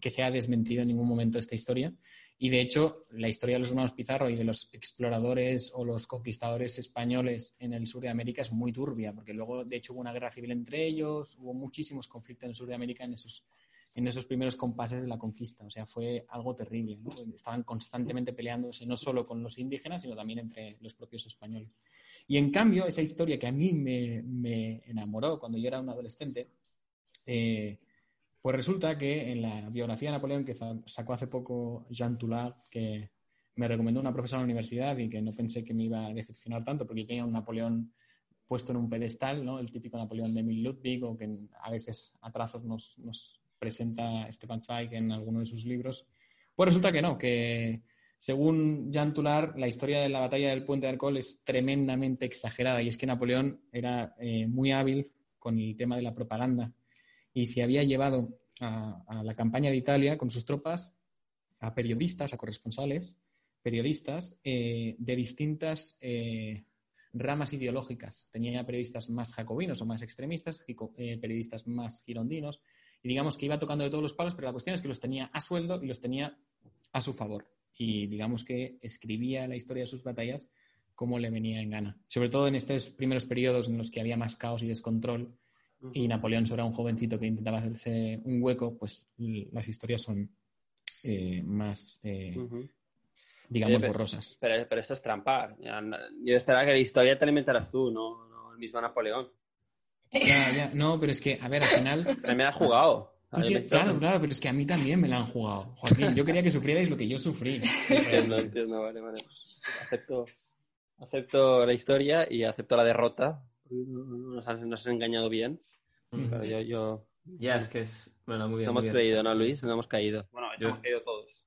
que se ha desmentido en ningún momento esta historia. Y de hecho, la historia de los hermanos Pizarro y de los exploradores o los conquistadores españoles en el sur de América es muy turbia, porque luego, de hecho, hubo una guerra civil entre ellos, hubo muchísimos conflictos en el sur de América en esos, en esos primeros compases de la conquista. O sea, fue algo terrible. ¿no? Estaban constantemente peleándose no solo con los indígenas, sino también entre los propios españoles. Y en cambio, esa historia que a mí me, me enamoró cuando yo era un adolescente, eh, pues resulta que en la biografía de Napoleón que sacó hace poco Jean Toulard, que me recomendó una profesora en la universidad y que no pensé que me iba a decepcionar tanto porque tenía un Napoleón puesto en un pedestal, ¿no? el típico Napoleón de Emil Ludwig o que a veces a trazos nos, nos presenta Stefan Zweig en alguno de sus libros. Pues resulta que no, que según Jean Toulard, la historia de la batalla del puente de Arcole es tremendamente exagerada y es que Napoleón era eh, muy hábil con el tema de la propaganda y se había llevado a, la campaña de Italia con sus tropas a periodistas, a corresponsales, periodistas eh, de distintas eh, ramas ideológicas. Tenía periodistas más jacobinos o más extremistas, eh, periodistas más girondinos, y digamos que iba tocando de todos los palos, pero la cuestión es que los tenía a sueldo y los tenía a su favor. Y digamos que escribía la historia de sus batallas como le venía en gana. Sobre todo en estos primeros periodos en los que había más caos y descontrol, y Napoleón solo era un jovencito que intentaba hacerse un hueco, pues las historias son eh, más, eh, digamos, Oye, pero- borrosas. Pero, pero esto es trampa. Yo esperaba que la historia te la inventaras tú, no, no el mismo Napoleón. Ya, ya, no, pero es que, a ver, al final... Pero me la has jugado. ti- claro, claro, pero es que a mí también me la han jugado. Joaquín, yo quería que sufrierais lo que yo sufrí. Entiendo, entiendo, vale, vale. Pues acepto, acepto la historia y acepto la derrota. Nos has, nos has engañado bien. Pero yo, yo... Ya, es que es. Bueno, muy bien. no hemos bien. creído, ¿no, Luis? No hemos caído. Bueno, Yo- hemos caído todos.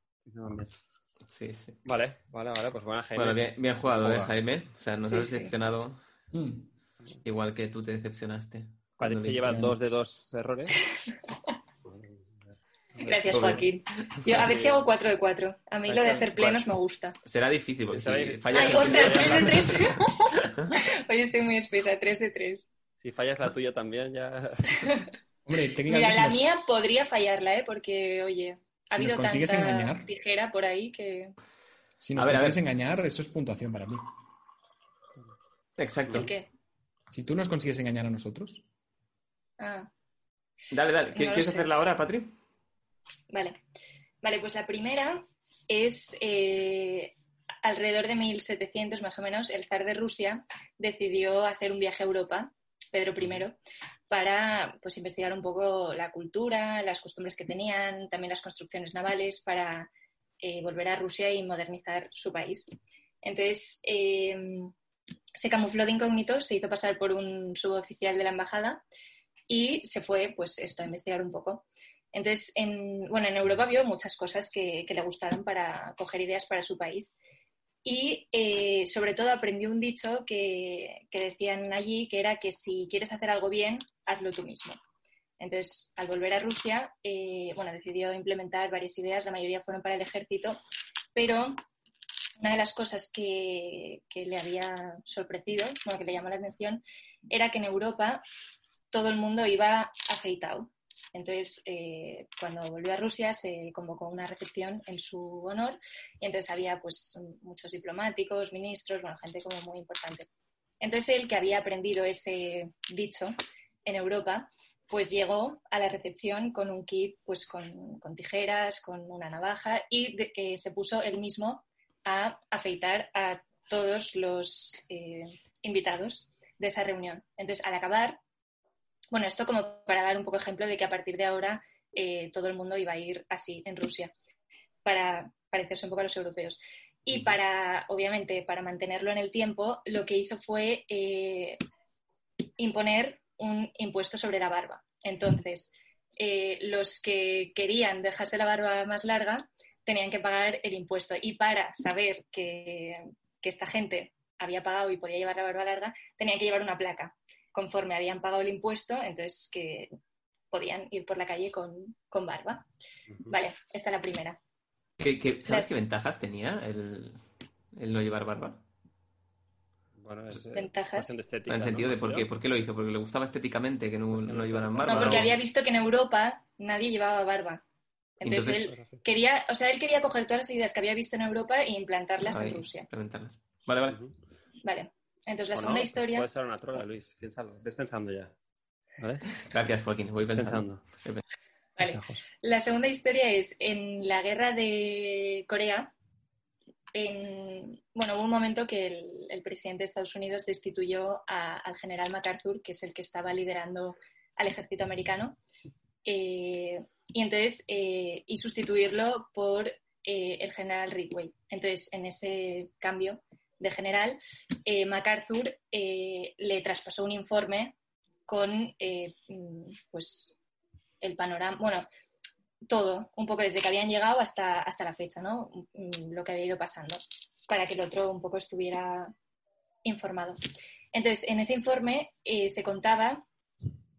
Sí, sí. Vale, vale, vale. Pues buena Jaime. Bueno, bien, bien jugado, ¿eh. Jaime? O sea, nos Sí, has sí. decepcionado Mm. Igual que tú te decepcionaste. Parece Cuando que llevas dos de dos errores. Gracias. Joaquín. Yo, a ver si hago 4 de 4. A mí lo de hacer plenos me gusta. Será difícil, porque Será si fallas Ay, ostras, primero- 3 de 3. Hoy estoy muy espesa, 3 de 3. Si fallas la tuya también, ya. Hombre, Mira, la nos, mía podría fallarla, ¿eh? Porque, oye, ha Si habido tanta engañar. tijera por ahí que... si nos A ver, a consigues ver. engañar, eso es puntuación para mí. Exacto. ¿El qué? Si tú nos consigues engañar a nosotros, Ah, Dale, dale. ¿Qui- No lo ¿Quieres sé. hacerla ahora, Patri? vale. Vale, pues la primera es eh, alrededor de 1700 más o menos, el zar de Rusia decidió hacer un viaje a Europa, Pedro I, para pues, investigar un poco la cultura, las costumbres que tenían, también las construcciones navales, para eh, volver a Rusia y modernizar su país. Entonces, eh, se camufló de incógnito, se hizo pasar por un suboficial de la embajada y se fue, pues, esto, a investigar un poco. Entonces, en, bueno, en Europa vio muchas cosas que, le gustaron para coger ideas para su país. Y eh, sobre todo aprendió un dicho que, que decían allí, que era que si quieres hacer algo bien, hazlo tú mismo. Entonces, al volver a Rusia, eh, bueno, decidió implementar varias ideas, la mayoría fueron para el ejército, pero una de las cosas que, que le había sorprendido, bueno, que le llamó la atención, era que en Europa todo el mundo iba afeitado. Entonces, eh, cuando volvió a Rusia, se convocó una recepción en su honor y entonces había pues muchos diplomáticos, ministros, bueno, gente como muy importante. Entonces él, que había aprendido ese dicho en Europa, pues llegó a la recepción con un kit pues con, tijeras, con una navaja y eh, se puso él mismo a afeitar a todos los eh, invitados de esa reunión. Entonces, al acabar, bueno, esto como para dar un poco ejemplo de que a partir de ahora eh, todo el mundo iba a ir así en Rusia, para parecerse un poco a los europeos. Y para, obviamente, para mantenerlo en el tiempo, lo que hizo fue imponer un impuesto sobre la barba. Entonces, eh, los que querían dejarse la barba más larga tenían que pagar el impuesto. Y para saber que, esta gente había pagado y podía llevar la barba larga, tenían que llevar una placa. Conforme habían pagado el impuesto, entonces que podían ir por la calle con, barba. Vale, esta es la primera. sabes qué ventajas tenía el no llevar barba? Bueno, es, eh, ventajas. en el sentido de por qué, por qué lo hizo, porque le gustaba estéticamente que no, no llevaran barba. No, porque había visto que en Europa nadie llevaba barba. Entonces, él quería, o sea, él quería coger todas las ideas que había visto en Europa e implantarlas en Rusia. Vale, vale. Vale. Entonces la segunda historia. Puede ser una trola, Luis. Piénsalo. Ves pensando ya. ¿Vale? Gracias, Joaquín. Voy pensando. Vale. La segunda historia es en la guerra de Corea bueno, hubo un momento que el, presidente de Estados Unidos destituyó al general MacArthur, que es el que estaba liderando al ejército americano, eh, y entonces, eh, y sustituirlo por eh, el general Ridgway. Entonces, en ese cambio de general, MacArthur le traspasó un informe con, pues, el panorama, bueno, todo, un poco desde que habían llegado hasta, hasta la fecha, ¿no? Lo que había ido pasando, para que el otro un poco estuviera informado. Entonces, en ese informe eh, se contaba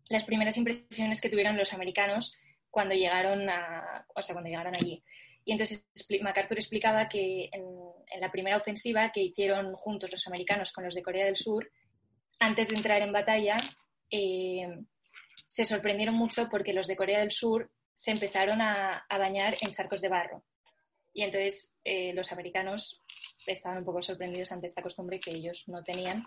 las primeras impresiones que tuvieron los americanos cuando llegaron a, o sea, cuando llegaron allí. Y entonces MacArthur explicaba que en, la primera ofensiva que hicieron juntos los americanos con los de Corea del Sur, antes de entrar en batalla, eh, se sorprendieron mucho porque los de Corea del Sur se empezaron a, bañar en charcos de barro. Y entonces eh, los americanos estaban un poco sorprendidos ante esta costumbre que ellos no tenían.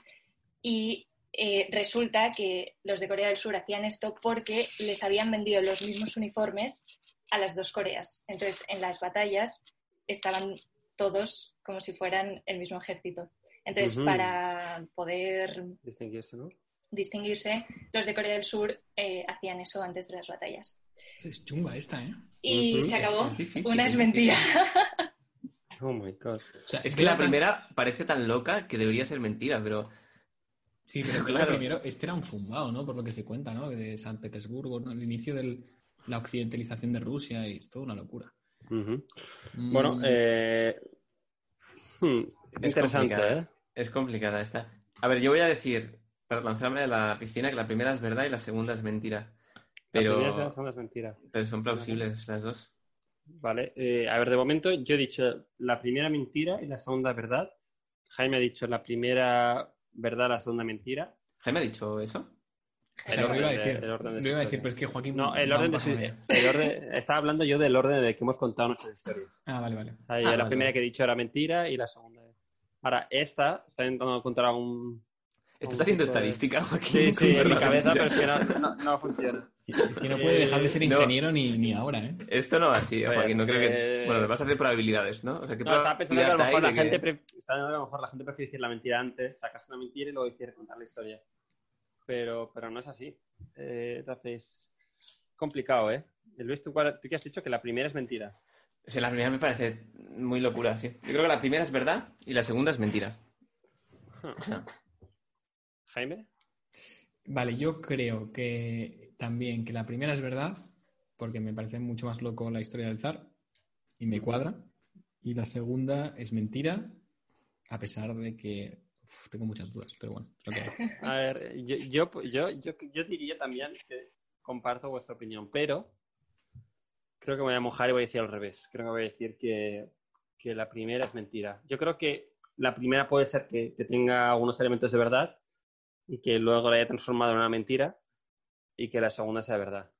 Y eh, resulta que los de Corea del Sur hacían esto porque les habían vendido los mismos uniformes a las dos Coreas. Entonces, en las batallas estaban todos como si fueran el mismo ejército. Entonces, para poder distinguirse, ¿no? distinguirse, los de Corea del Sur eh, hacían eso antes de las batallas. Es chunga esta, ¿eh? Y se acabó. Una es mentira. Oh my god. es que la primera parece tan loca que debería ser mentira, pero. Sí, pero claro. primero, este era un fumbado, ¿no? Por lo que se cuenta, ¿no? De San Petersburgo, ¿no? el inicio de la occidentalización de Rusia y es toda una locura. Mm. Bueno, eh... Hmm, es interesante, ¿eh? Es complicada esta. A ver, yo voy a decir, para lanzarme a la piscina, que la primera es verdad y la segunda es mentira. Pero, son las mentiras. Pero son plausibles las dos. Vale, eh, a ver, de momento yo he dicho la primera mentira y la segunda verdad. Jaime ha dicho la primera verdad, la segunda mentira. ¿Jaime ha dicho eso? El orden, iba a decir, el orden de iba a decir, pero es que Joaquín. No, el orden de el orden, Estaba hablando yo del orden de que hemos contado nuestras historias. Ah, vale, vale. la ah, primera que he dicho era mentira y la segunda. Ahora, esta está intentando contar algún, ¿Estás haciendo estadística, Joaquín? Sí, sí, en mi cabeza, pero es que no, funciona. Es que no puede dejar de ser ingeniero ni, ni, ahora, ¿eh? Esto no va así, Joaquín. No creo que... Bueno, le vas a hacer probabilidades, ¿no? O sea, ¿qué no, estaba pensando que a lo mejor la gente a lo mejor la gente prefiere decir la mentira antes, sacarse una mentira y luego decir contar la historia. Pero, pero no es así. Eh, entonces, complicado, ¿eh? Luis, ¿tú, ¿tú qué has dicho? Que la primera es mentira. Sí, la primera me parece muy locura, sí. Yo creo que la primera es verdad y la segunda es mentira. O sea... Jaime. Vale, yo creo que también que la primera es verdad, porque me parece mucho más loco la historia del zar y me cuadra. Y la segunda es mentira, a pesar de que tengo muchas dudas, pero bueno, A ver, yo, yo, diría también que comparto vuestra opinión, pero creo que me voy a mojar y voy a decir al revés. Creo que voy a decir que, la primera es mentira. Yo creo que la primera puede ser que, que tenga algunos elementos de verdad, y que luego la haya transformado en una mentira y que la segunda sea verdad.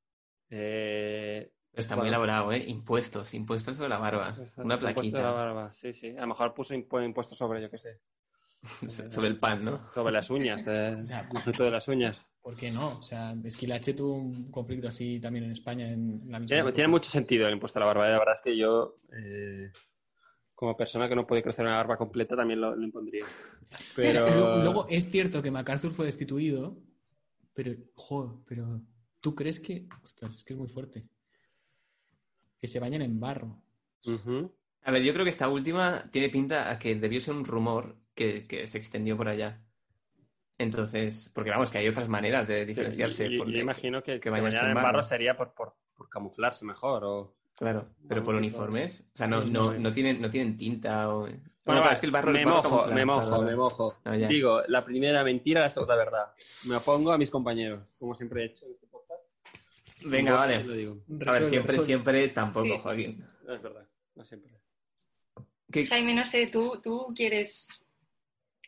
Eh, Está Bueno. muy elaborado, ¿eh? Impuestos, impuestos sobre la barba. Una impuesto de la plaquita barba, Sí, sí. A lo mejor puso impu- impuesto sobre, yo qué sé, sobre el pan, ¿no? sobre las uñas, eh, de las uñas. ¿Por qué no? O sea, Esquilache tuvo un conflicto así también en España en la misma tiene mucho sentido el impuesto a la barba. eh. La verdad es que yo, eh, como persona que no puede crecer una barba completa, también lo, lo impondría. Pero Luego, luego es cierto que MacArthur fue destituido, pero, joder, pero ¿tú crees que...? Ostras, es que es muy fuerte. Que se bañen en barro. A ver, yo creo que esta última tiene pinta a que debió ser un rumor que, que se extendió por allá. Entonces, porque vamos, que hay otras maneras de diferenciarse. Yo- yo, porque- yo imagino que, que bañar en en barro barro. sería por, por, por camuflarse mejor. O... Claro, pero por uniformes. O sea, no, no, no tienen, no tienen tinta o... Bueno, Bueno, claro, es que el barro... me mojo, me mojo, me mojo. Ya. Digo, la primera mentira, la segunda verdad. Me opongo a mis compañeros, como siempre he hecho en este podcast. Venga, vale. digo. A ver, siempre, resuelve. siempre tampoco, Sí. Joaquín. No es verdad, no siempre. ¿Qué- Jaime, no sé, ¿tú, ¿tú quieres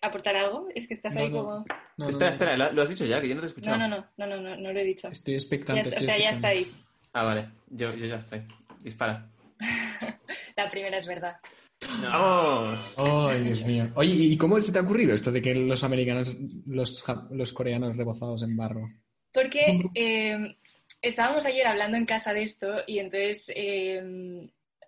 aportar algo? Es que estás No, ahí no. como... No, no, espera, espera, ¿lo, has dicho ya? Que yo no te he No, escuchado. no, no, no, no, no, no lo he dicho. Estoy Ya expectante. o estoy sea, ya estáis. Ah, vale. Yo, yo ya estoy. Dispara. La primera es verdad. ¡Vamos! Ay, Dios mío. Oye, ¿y cómo se te ha ocurrido esto de que los americanos, los, coreanos rebozados en barro? Porque eh, estábamos ayer hablando en casa de esto y entonces eh,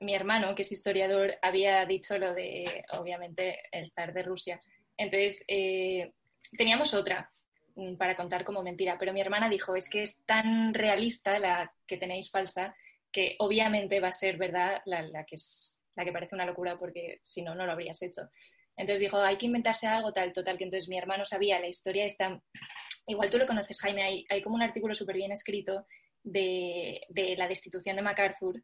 mi hermano, que es historiador, había dicho lo de, obviamente, el zar de Rusia. Entonces, eh, teníamos otra mm, para contar como mentira, pero mi hermana dijo, es que es tan realista la que tenéis falsa que obviamente va a ser verdad la, la que es la que parece una locura porque si no, no lo habrías hecho. Entonces dijo, hay que inventarse algo tal, total, que entonces mi hermano sabía la historia esta igual tú lo conoces, Jaime, hay, hay como un artículo súper bien escrito de, de la destitución de MacArthur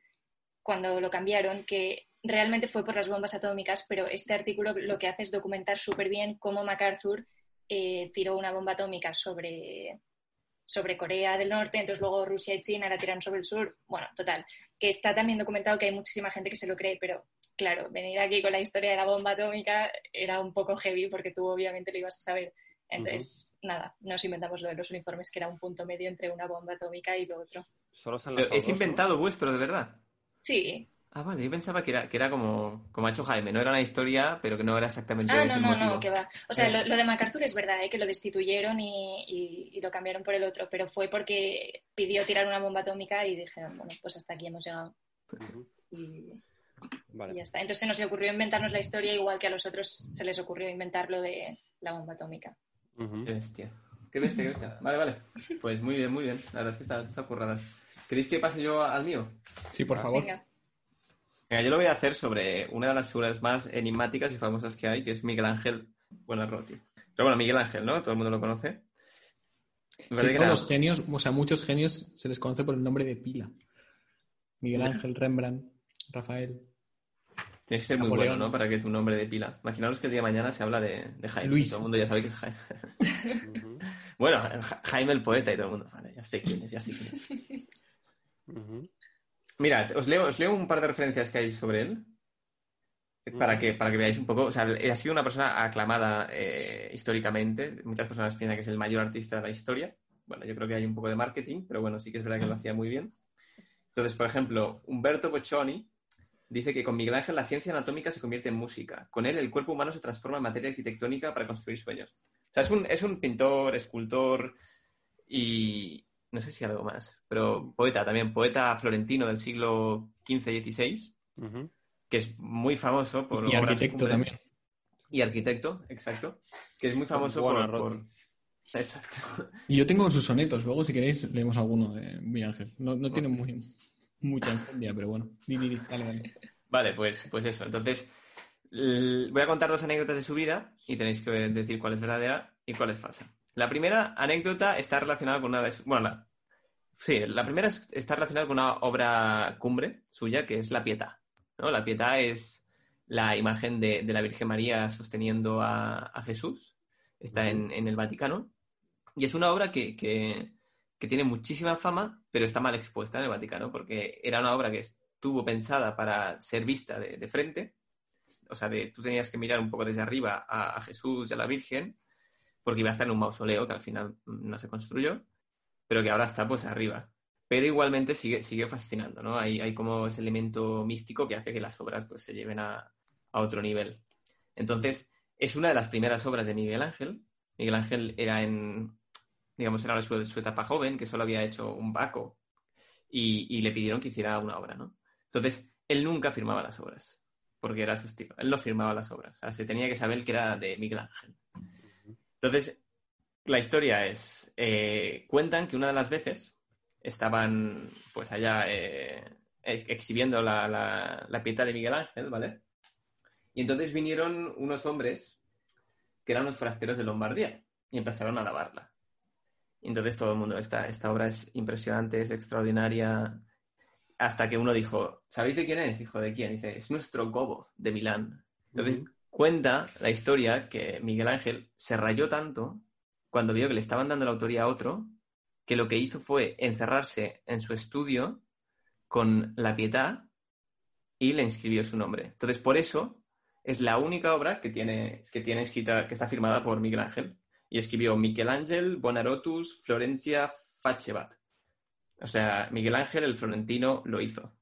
cuando lo cambiaron, que realmente fue por las bombas atómicas, pero este artículo lo que hace es documentar súper bien cómo MacArthur eh, tiró una bomba atómica sobre, sobre Corea del Norte, entonces luego Rusia y China la tiraron sobre el sur. Bueno, total, que está también documentado que hay muchísima gente que se lo cree, pero claro, venir aquí con la historia de la bomba atómica era un poco heavy porque tú obviamente lo ibas a saber. Entonces, nada, nos inventamos lo de los uniformes, que era un punto medio entre una bomba atómica y lo otro. Solo es dos, ¿no? inventado vuestro, de verdad. Sí. Ah, vale, yo pensaba que era, que era como, como ha hecho Jaime, no era una historia, pero que no era exactamente Ah, ese no, no, motivo. no, que va. O sea, Eh. lo, lo de MacArthur es verdad, ¿eh? que lo destituyeron y, y- y lo cambiaron por el otro, pero fue porque pidió tirar una bomba atómica y dijeron, bueno, pues hasta aquí hemos llegado. Y, ya está. Entonces se nos ocurrió inventarnos la historia igual que a los otros se les ocurrió inventar lo de la bomba atómica. Ujú. Qué bestia. Qué bestia, qué bestia. Vale, vale. Pues muy bien, muy bien. La verdad es que está, está currada. ¿Queréis que pase yo al mío? Sí, por favor. Venga. Venga, yo lo voy a hacer sobre una de las figuras más enigmáticas y famosas que hay, que es Miguel Ángel Buonarroti. Pero bueno, Miguel Ángel, ¿no? Todo el mundo lo conoce. Sí, todos era- los genios, o sea, muchos genios se les conoce por el nombre de pila. Miguel Ángel, Rembrandt, Rafael. Tienes que ser muy bueno, ¿no? Para que tu nombre de pila. Imaginaos que el día de mañana se habla de, de Jaime. Luis. Todo el mundo ya sabe que es Jaime. Bueno, Ja- Jaime el poeta y todo el mundo. Vale, ya sé quién es, ya sé quién es. Mira, os leo, os leo un par de referencias que hay sobre él. Para que, para que veáis un poco. O sea, ha sido una persona aclamada eh, históricamente. Muchas personas piensan que es el mayor artista de la historia. Bueno, yo creo que hay un poco de marketing, pero bueno, sí que es verdad que lo hacía muy bien. Entonces, por ejemplo, Umberto Boccioni dice que con Miguel Ángel la ciencia anatómica se convierte en música. Con él el cuerpo humano se transforma en materia arquitectónica para construir sueños. O sea, es un, es un pintor, escultor y no sé si algo más, pero poeta también, poeta florentino del siglo XV-XVI, Ujú. que es muy famoso por Y arquitecto cumbre. también. Y arquitecto, exacto, que es muy famoso por, Exacto. Y yo tengo sus sonetos, luego si queréis leemos alguno de Miguel Ángel. No, no tiene muy, mucha enjundia, pero bueno. Dale, dale. Vale, pues, pues eso. Entonces, voy a contar dos anécdotas de su vida y tenéis que decir cuál es verdadera y cuál es falsa. La primera anécdota está relacionada con una de sus... Bueno, la... sí, la primera es- está relacionada con una obra cumbre suya, que es La Pietà. ¿no? La Pietà es la imagen de, de la Virgen María sosteniendo a, a Jesús. Está en, en el Vaticano. Y es una obra que, que- que tiene muchísima fama, pero está mal expuesta en el Vaticano, porque era una obra que estuvo pensada para ser vista de, de frente. O sea, de, tú tenías que mirar un poco desde arriba a, a Jesús y a la Virgen, porque iba a estar en un mausoleo que al final mm, no se construyó, pero que ahora está pues arriba. pero igualmente sigue, sigue fascinando, ¿no? Hay, hay como ese elemento místico que hace que las obras pues, se lleven a, a otro nivel. Entonces, es una de las primeras obras de Miguel Ángel. Miguel Ángel era en, digamos, era su, su etapa joven, que solo había hecho un Baco, y, y, le pidieron que hiciera una obra, ¿no? Entonces, él nunca firmaba las obras, porque era su estilo. Él no firmaba las obras. O sea, se tenía que saber que era de Miguel Ángel. Entonces, la historia es, eh, cuentan que una de las veces estaban pues allá eh, exhibiendo la, la, la pieta de Miguel Ángel, ¿vale? Y entonces vinieron unos hombres que eran los forasteros de Lombardía y empezaron a lavarla. Y entonces todo el mundo, esta, esta obra es impresionante, es extraordinaria. Hasta que uno dijo, ¿sabéis de quién es? Hijo, ¿de quién? Dice, es nuestro Gobo de Milán. Entonces cuenta la historia que Miguel Ángel se rayó tanto cuando vio que le estaban dando la autoría a otro, que lo que hizo fue encerrarse en su estudio con la pietad y le inscribió su nombre. Entonces, por eso es la única obra que tiene, que tiene escrita, que está firmada por Miguel Ángel. Y escribió Miguel Ángel, Bonarotus, Florencia, Fachevat. O sea, Miguel Ángel, el florentino, lo hizo.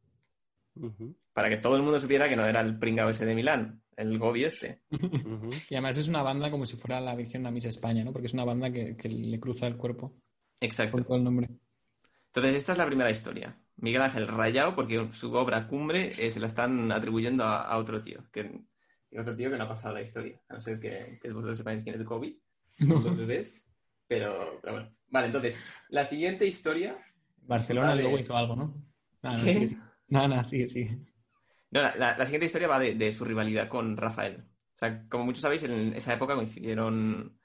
Uh -huh. Para que todo el mundo supiera que no era el pringao ese de Milán, el Gobi este. Uh -huh. Y además es una banda como si fuera la Virgen la Misa España, ¿no? Porque es una banda que, que le cruza el cuerpo. Exacto. Con todo el nombre. Entonces, esta es la primera historia. Miguel Ángel rayado porque su obra cumbre eh, se la están atribuyendo a, a, otro tío. Que, otro tío que no ha pasado la historia. A no ser que, que vosotros sepáis quién es Gobi. No. Los bebés. Pero, pero, bueno. Vale, entonces, la siguiente historia. Barcelona vale. luego hizo algo, ¿no? Nada, ¿Qué? sigue, sigue. Nada, nada, sigue, sigue. No, la, la, la, siguiente historia va de, de, su rivalidad con Rafael. O sea, como muchos sabéis, en esa época coincidieron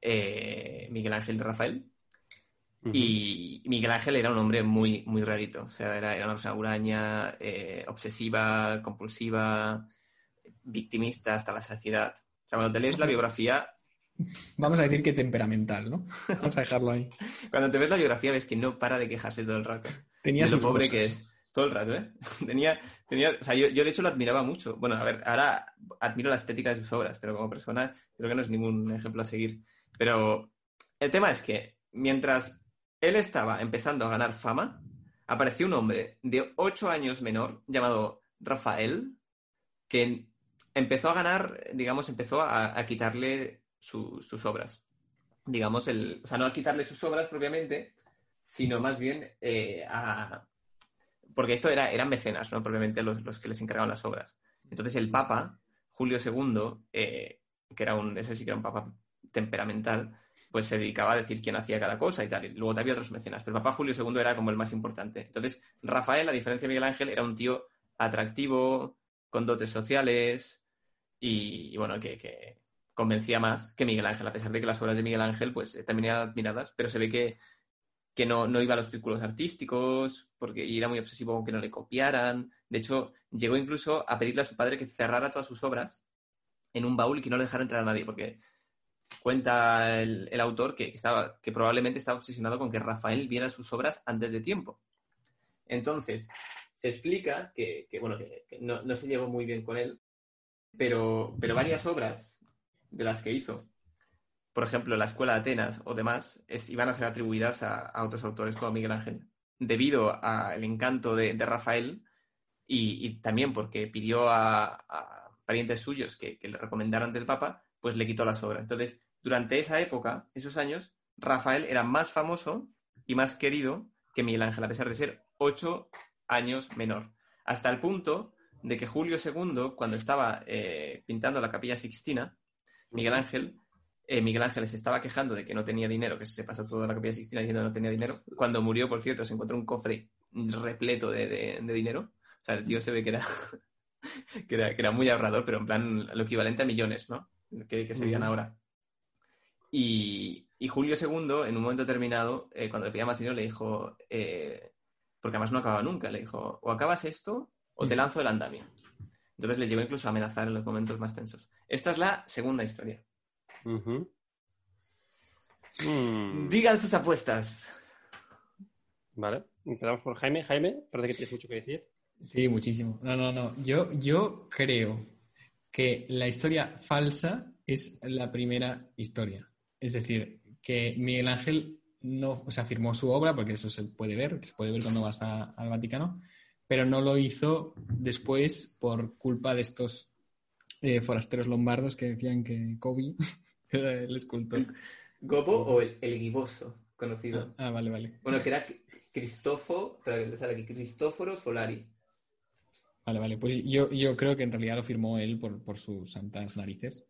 eh, Miguel Ángel y Rafael. Uh -huh. Y Miguel Ángel era un hombre muy, muy rarito. O sea, era, era una persona huraña, eh, obsesiva, compulsiva, victimista hasta la saciedad. O sea, cuando te lees la biografía. Vamos a decir que temperamental, ¿no? Vamos a dejarlo ahí. cuando te ves la biografía ves que no para de quejarse todo el rato. Tenía de lo pobre cosas. que es. Todo el rato, ¿eh? tenía, tenía, o sea, yo, yo, de hecho lo admiraba mucho. Bueno, a ver, ahora admiro la estética de sus obras, pero como persona creo que no es ningún ejemplo a seguir. Pero el tema es que mientras él estaba empezando a ganar fama, apareció un hombre de ocho años menor llamado Rafael, que empezó a ganar, digamos, empezó a, quitarle su, sus obras. Digamos, el, o sea, no a quitarle sus obras propiamente, sino más bien eh, a... Porque esto era, eran mecenas, ¿no? Propiamente los, los, que les encargaban las obras. Entonces el Papa, Julio II, eh, que era un, ese sí que era un Papa temperamental, pues se dedicaba a decir quién hacía cada cosa y tal. Y luego había otros mecenas, pero el Papa Julio II era como el más importante. Entonces, Rafael, a diferencia de Miguel Ángel, era un tío atractivo, con dotes sociales y, y bueno, que, que, convencía más que Miguel Ángel, a pesar de que las obras de Miguel Ángel pues también eran admiradas, pero se ve que, que no, no iba a los círculos artísticos porque era muy obsesivo con que no le copiaran. De hecho, llegó incluso a pedirle a su padre que cerrara todas sus obras en un baúl y que no le dejara entrar a nadie, porque cuenta el, autor que, estaba, que probablemente estaba obsesionado con que Rafael viera sus obras antes de tiempo. Entonces, se explica que, bueno, no, no, se llevó muy bien con él, pero, pero varias obras de las que hizo, por ejemplo, la Escuela de Atenas o demás, iban a ser atribuidas a, otros autores como Miguel Ángel, debido al encanto de, Rafael y, también porque pidió a, parientes suyos que, que le recomendaran del Papa, pues le quitó las obras. Entonces, durante esa época, esos años, Rafael era más famoso y más querido que Miguel Ángel, a pesar de ser ocho años menor. Hasta el punto de que Julio II, cuando estaba eh, pintando la capilla Sixtina, Miguel Ángel, eh, Miguel Ángel se estaba quejando de que no tenía dinero, que se pasó toda la capilla Sixtina diciendo que no tenía dinero. Cuando murió, por cierto, se encontró un cofre repleto de, de, de dinero. O sea, el tío se ve que era, que era, que era muy ahorrador, pero en plan lo equivalente a millones, ¿no? Que, que serían ahora. Y, y, Julio II, en un momento determinado, eh, cuando le pedía más dinero, le dijo, eh, porque además no acababa nunca, le dijo, o acabas esto o te lanzo el andamio. Entonces le llegó incluso a amenazar en los momentos más tensos. Esta es la segunda historia. Uh -huh. mm. Digan sus apuestas. Vale, empezamos por Jaime. Jaime, parece que tienes mucho que decir. Sí, muchísimo. No, no, no. Yo, yo creo que la historia falsa es la primera historia. Es decir, que Miguel Ángel no, o sea, firmó su obra, porque eso se puede ver, se puede ver cuando vas a- al Vaticano, pero no lo hizo después por culpa de estos eh, forasteros lombardos que decían que Kobe era el escultor. ¿Gobo o el, el giboso, conocido? Ah, vale, vale. Bueno, que era Cristóforo, pero que sale aquí, Cristóforo Solari. Vale, vale. Pues yo, yo creo que en realidad lo firmó él por, por sus santas narices,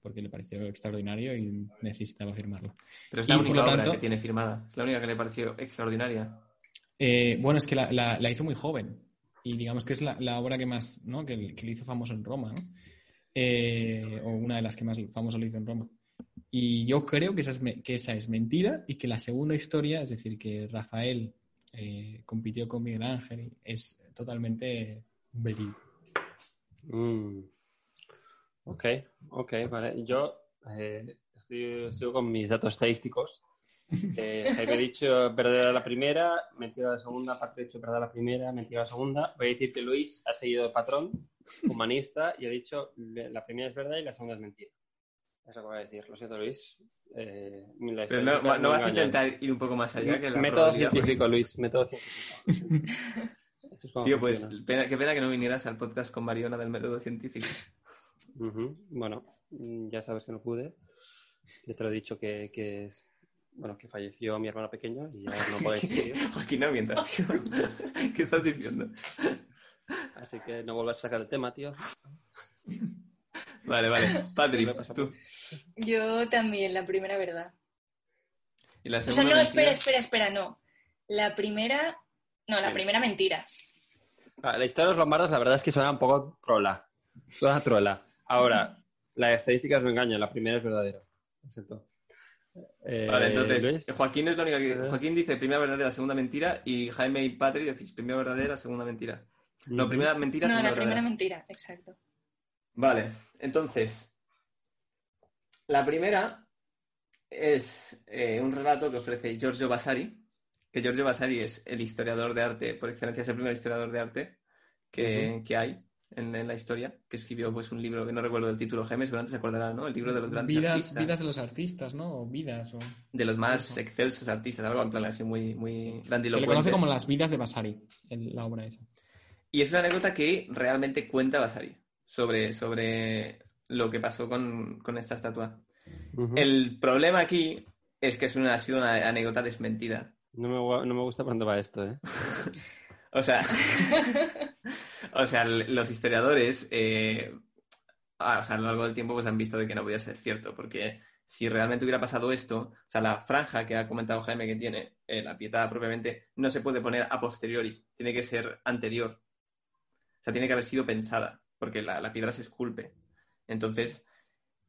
porque le pareció extraordinario y necesitaba firmarlo. Pero es la única obra tanto- que tiene firmada. Es la única que le pareció extraordinaria. Eh, bueno, es que la, la- la hizo muy joven y digamos que es la, la obra que más, ¿no? Que, que le hizo famoso en Roma, ¿no? Eh, o una de las que más famoso le hizo en Roma. Y yo creo que esa es, que esa es mentira y que la segunda historia, es decir, que Rafael eh, compitió con Miguel Ángel, es totalmente verídico. Mm. Ok, ok, vale. Yo eh, estoy, sigo con mis datos estadísticos. Eh, ha dicho verdadera la primera, mentira la segunda, Patrick ha dicho verdadera la primera, mentira la segunda. Voy a decir que Luis ha seguido el patrón humanista y ha dicho la primera es verdad y la segunda es mentira. Es lo que voy a decir. Lo siento, Luis. Eh, Pero no, vas a intentar ir un poco más allá que la Método científico, Luis, método científico. Es Tío, pues pena- qué pena que no vinieras al podcast con Mariona del método científico. Bueno, ya sabes que no pude. Ya te lo he dicho que, que es- bueno, que falleció mi hermano pequeño y ya no podéis seguir. Joaquín, no mientas, tío. ¿Qué estás diciendo? Así que no vuelvas a sacar el tema, tío. Vale, vale. Patrick, pasa tú. Yo también, la primera verdad. Y la O sea, no, mentira. espera, espera, espera, no. La primera, no, la Bien. primera mentira. Ah, La historia de los lombardos, la verdad es que suena un poco trola. Suena trola. Ahora, las estadísticas no engañan, la primera es verdadera. Siento. Eh, Vale, entonces, Luis, Joaquín es la única que... Joaquín dice primera verdadera, segunda mentira, y Jaime y Patrick decís primera verdadera, segunda mentira. No, primera mentira, No, segunda la primera verdadera. mentira, exacto. Vale, entonces, la primera es eh, un relato que ofrece Giorgio Vasari, que Giorgio Vasari es el historiador de arte, por excelencia es el primer historiador de arte que, que hay en, en la historia, que escribió pues un libro que no recuerdo el título, Jaime, seguramente se acordará, ¿no? El libro de los grandes Vidas, artistas, vidas de los artistas, ¿no? O vidas. O... de los más Eso. excelsos artistas, algo en plan así muy, muy Se le grandilocuente. conoce como las vidas de Vasari, la obra esa. Y es una anécdota que realmente cuenta Vasari sobre, sobre lo que pasó con, con esta estatua. El problema aquí es que es una, ha sido una anécdota desmentida. No, me, no me gusta dónde va esto, ¿eh? O sea, o sea, los historiadores eh, a, o sea, a lo largo del tiempo pues han visto de que no podía ser cierto, porque si realmente hubiera pasado esto, o sea, la franja que ha comentado Jaime que tiene, eh, la pieta propiamente, no se puede poner a posteriori, tiene que ser anterior. O sea, tiene que haber sido pensada, porque la, piedra se esculpe. Entonces,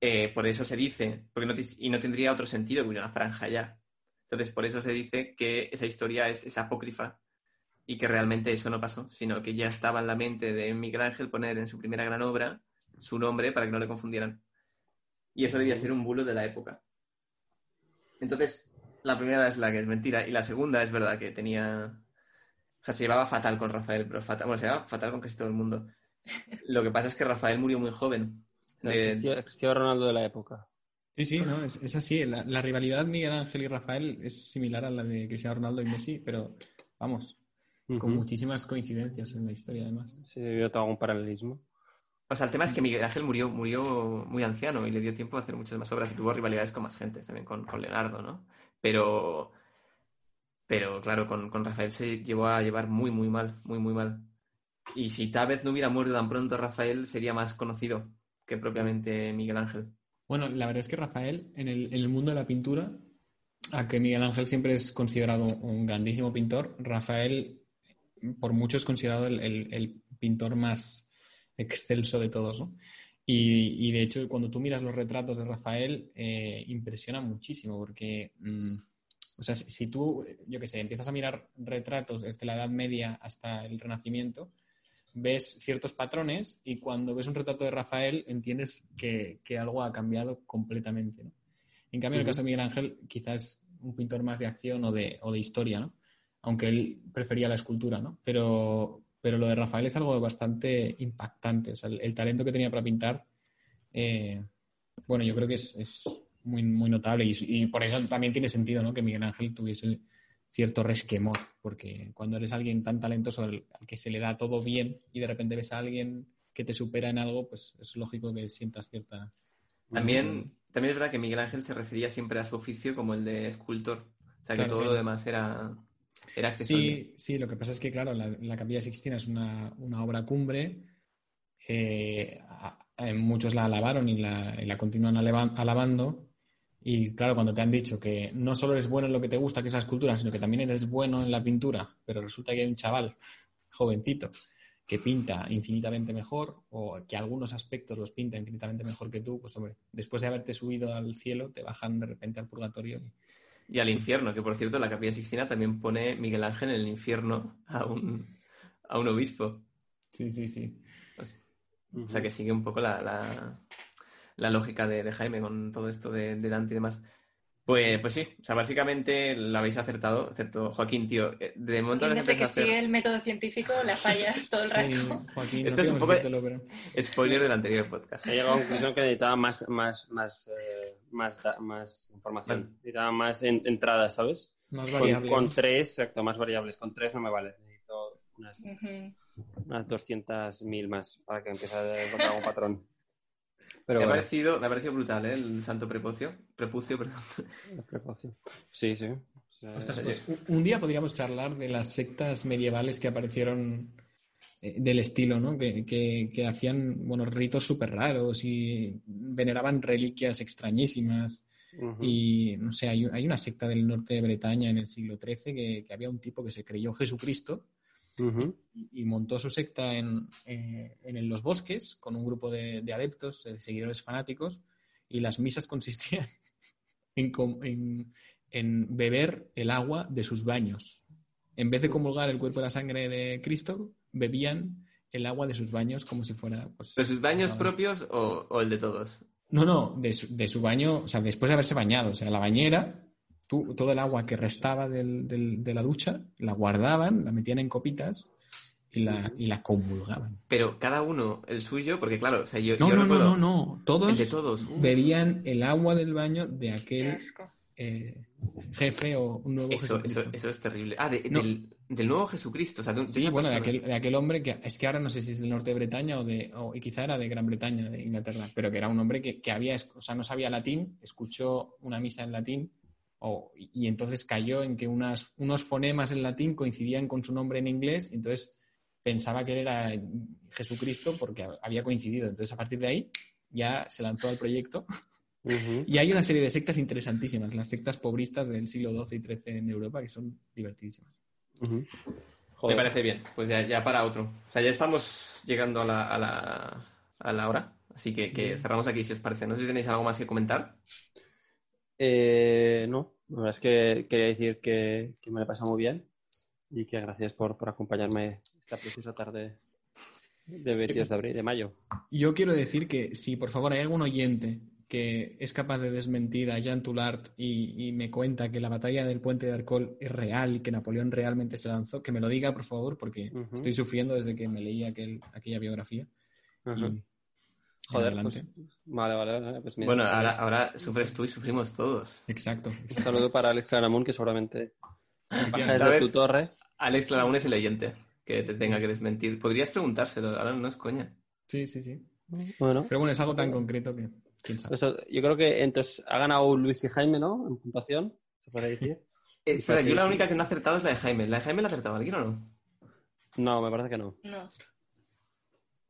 eh, por eso se dice, porque no te- y no tendría otro sentido que una franja ya. Entonces, por eso se dice que esa historia es, es apócrifa y que realmente eso no pasó, sino que ya estaba en la mente de Miguel Ángel poner en su primera gran obra su nombre para que no le confundieran. Y eso debía ser un bulo de la época. Entonces, la primera es la que es mentira y la segunda es verdad que tenía... O sea, se llevaba fatal con Rafael, pero fatal, bueno, se llevaba fatal con casi todo el mundo. Lo que pasa es que Rafael murió muy joven. De- Cristiano, el Cristiano Ronaldo de la época. Sí, sí, no, es, es así. La, la rivalidad Miguel Ángel y Rafael es similar a la de Cristiano Ronaldo y Messi, pero vamos, con muchísimas coincidencias en la historia además. Sí, veo todo un paralelismo. O sea, el tema es que Miguel Ángel murió, murió muy anciano y le dio tiempo a hacer muchas más obras y tuvo rivalidades con más gente, también con, con Leonardo, ¿no? Pero, pero claro, con, con Rafael se llevó a llevar muy, muy mal, muy, muy mal. Y si tal vez no hubiera muerto tan pronto Rafael, sería más conocido que propiamente Miguel Ángel. Bueno, la verdad es que Rafael, en el, en el mundo de la pintura, a que Miguel Ángel siempre es considerado un grandísimo pintor, Rafael por muchos es considerado el, el- el pintor más excelso de todos, ¿no? Y, y, de hecho, cuando tú miras los retratos de Rafael, eh, impresiona muchísimo, porque, mm, o sea, si, si tú, yo qué sé, empiezas a mirar retratos desde la Edad Media hasta el Renacimiento, ves ciertos patrones y cuando ves un retrato de Rafael entiendes que, que algo ha cambiado completamente, ¿no? En cambio, en el caso de Miguel Ángel, quizás un pintor más de acción o de, o de historia, ¿no? Aunque él prefería la escultura, ¿no? Pero, pero lo de Rafael es algo bastante impactante. O sea, el, el talento que tenía para pintar, eh, bueno, yo creo que es, es muy, muy notable. Y, y por eso también tiene sentido ¿no? que Miguel Ángel tuviese cierto resquemor, porque cuando eres alguien tan talentoso al, al que se le da todo bien y de repente ves a alguien que te supera en algo, pues es lógico que sientas cierta... También, también es verdad que Miguel Ángel se refería siempre a su oficio como el de escultor. O sea, que Claro, todo claro. lo demás era, era accesible. Sí, sí, lo que pasa es que, claro, la, la Capilla Sixtina es una, una obra cumbre. eh, a- a- muchos la alabaron y la, y la continúan alabando. Y claro, cuando te han dicho que no solo eres bueno en lo que te gusta, que es la escultura, sino que también eres bueno en la pintura, pero resulta que hay un chaval jovencito que pinta infinitamente mejor o que algunos aspectos los pinta infinitamente mejor que tú, pues hombre, después de haberte subido al cielo, te bajan de repente al purgatorio. y- Y al infierno, que por cierto, la Capilla Sixtina también pone Miguel Ángel en el infierno a un, a un obispo. Sí, sí, sí. O sea, o sea, que sigue un poco la, la, la lógica de, de Jaime con todo esto de, de Dante y demás. Pues, pues sí, o sea, básicamente lo habéis acertado, excepto Joaquín, tío. eh, De momento Joaquín, desde que hacer sigue el método científico, la falla todo el Sí, rato. Joaquín, Esto no es un poco de- decírtelo, pero- spoiler del anterior podcast. He llegado a la conclusión que necesitaba más, más, más, eh, más, más información. Más- Necesitaba más en- entradas, ¿sabes? Más Con, variables. con tres, exacto, más variables. Con tres no me vale. Necesito unas, Ujú. unas 200.000 más para que empiece a encontrar algún patrón. Pero me, ha parecido, me ha parecido brutal, ¿eh? El santo prepucio. Prepucio, perdón. la precaución. Sí, sí. O sea, Ostras, pues, un- día podríamos charlar de las sectas medievales que aparecieron eh, del estilo, ¿no? Que, que- que hacían, bueno, ritos súper raros y veneraban reliquias extrañísimas. Y, no sé, hay, hay una secta del norte de Bretaña en el siglo XIII que, que había un tipo que se creyó Jesucristo Ujú. y, y montó su secta en, eh, en los bosques con un grupo de, de adeptos, de seguidores fanáticos, y las misas consistían en, en- en beber el agua de sus baños. En vez de comulgar el cuerpo y la sangre de Cristo, bebían el agua de sus baños como si fuera... Pues, ¿Pero sus baños propios o, o el de todos? No, no, de su, de su baño, o sea, después de haberse bañado, o sea, la bañera, tú, todo el agua que restaba del- del- de la ducha, la guardaban, la metían en copitas y la, y la comulgaban. Pero cada uno el suyo, porque claro, o sea, yo, No, yo no, no, recuerdo no, no, todos, el de todos. Uh, bebían el agua del baño de aquel eh, jefe o un nuevo eso, Jesucristo. eso, eso es terrible. Ah, de- No. del, del nuevo Jesucristo. O sea, de un- de Sí, bueno, de aquel, de aquel hombre que es que ahora no sé si es del norte de Bretaña o de, o, y quizá era de Gran Bretaña, de Inglaterra, pero que era un hombre que, que había, o sea, no sabía latín, escuchó una misa en latín o- y, entonces cayó en que unas, unos fonemas en latín coincidían con su nombre en inglés, entonces pensaba que él era Jesucristo porque había coincidido. Entonces, a partir de ahí, ya se lanzó al proyecto. Y hay una serie de sectas interesantísimas, las sectas pobristas del siglo XII y XIII en Europa, que son divertidísimas. Me parece bien. Pues ya, ya para otro. O sea, ya estamos llegando a la, a la, a la hora. Así que, que cerramos aquí, si os parece. No sé si tenéis algo más que comentar. Eh, no, la verdad es que quería decir que, que me lo he pasado muy bien y que gracias por, por acompañarme esta preciosa tarde de 22 de abril, de mayo. Yo quiero decir que si por favor hay algún oyente que es capaz de desmentir a Jean Toulart y, y me cuenta que la batalla del puente de Arcol es real y que Napoleón realmente se lanzó, que me lo diga por favor, porque estoy sufriendo desde que me leí aquel, aquella biografía. Y, Joder, adelante. pues, vale, vale, vale, pues mira, Bueno, ahora, ahora sufres tú y sufrimos todos. Exacto. Un saludo para Alex Claramunt, que seguramente baja desde tu torre. Alex Claramunt es el oyente que te tenga que desmentir. Podrías preguntárselo, ahora no es coña. Sí, sí, sí. Bueno, Pero bueno, es algo tan concreto que quién sabe. eso, yo creo que entonces ha ganado Luis y Jaime, ¿no? En puntuación, se puede decir. Eh, espera, yo la única que no ha acertado es la de Jaime. ¿La de Jaime la ha acertado alguien o no? No, me parece que no. No.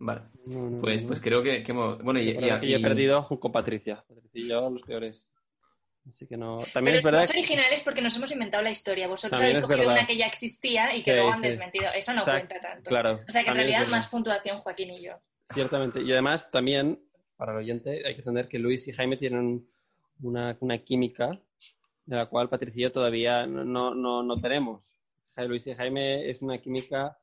Vale. No, no, Pues, no, pues creo que, que hemos... Bueno, y, y- que yo he y- perdido con Patricia. Patricia y yo, los peores. Así que no. También Pero es verdad. más originales porque nos hemos inventado la historia. Vosotros También habéis cogido verdad. una que ya existía y que Sí, luego han sí. desmentido. Eso no Exacto, cuenta tanto. Claro. O sea que en también realidad más puntuación Joaquín y yo. Ciertamente. Y además, también, para el oyente, hay que entender que Luis y Jaime tienen una, una química de la cual Patricia y yo todavía no, no, no, tenemos. Luis y Jaime es una química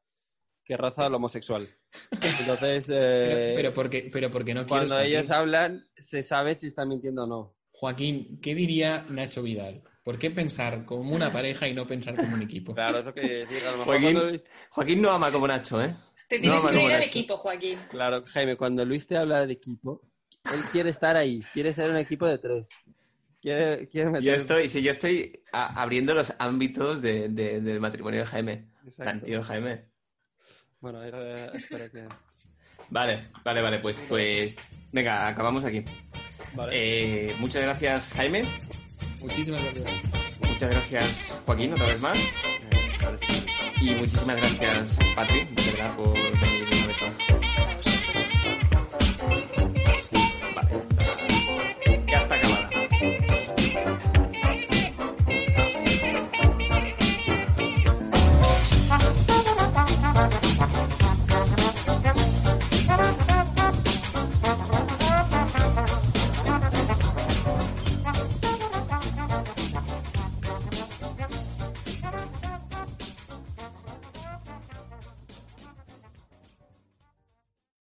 que raza lo homosexual. Entonces, eh, Pero, pero porque, pero porque no quieres, cuando Joaquín. ellos hablan, se sabe si están mintiendo o no. Joaquín, ¿qué diría Nacho Vidal? ¿Por qué pensar como una pareja y no pensar como un equipo? Claro, es lo que decir. A lo mejor Joaquín. cuando Luis- Joaquín no ama como Nacho, ¿eh? Te tienes No, que unir al Nacho. equipo, Joaquín. Claro, Jaime, cuando Luis te habla de equipo, él quiere estar ahí, quiere ser un equipo de tres. quiere, quiere meter... Yo estoy, sí, yo estoy a- abriendo los ámbitos de- de- del matrimonio de Jaime. Exacto. Tan tío Jaime. Bueno, era- espera que... Vale, vale, vale, pues, pues, venga, acabamos aquí. Vale. Eh, muchas gracias, Jaime. Muchísimas gracias. Muchas gracias, Joaquín, otra vez más. Eh. Y muchísimas gracias, Patri, de verdad, por,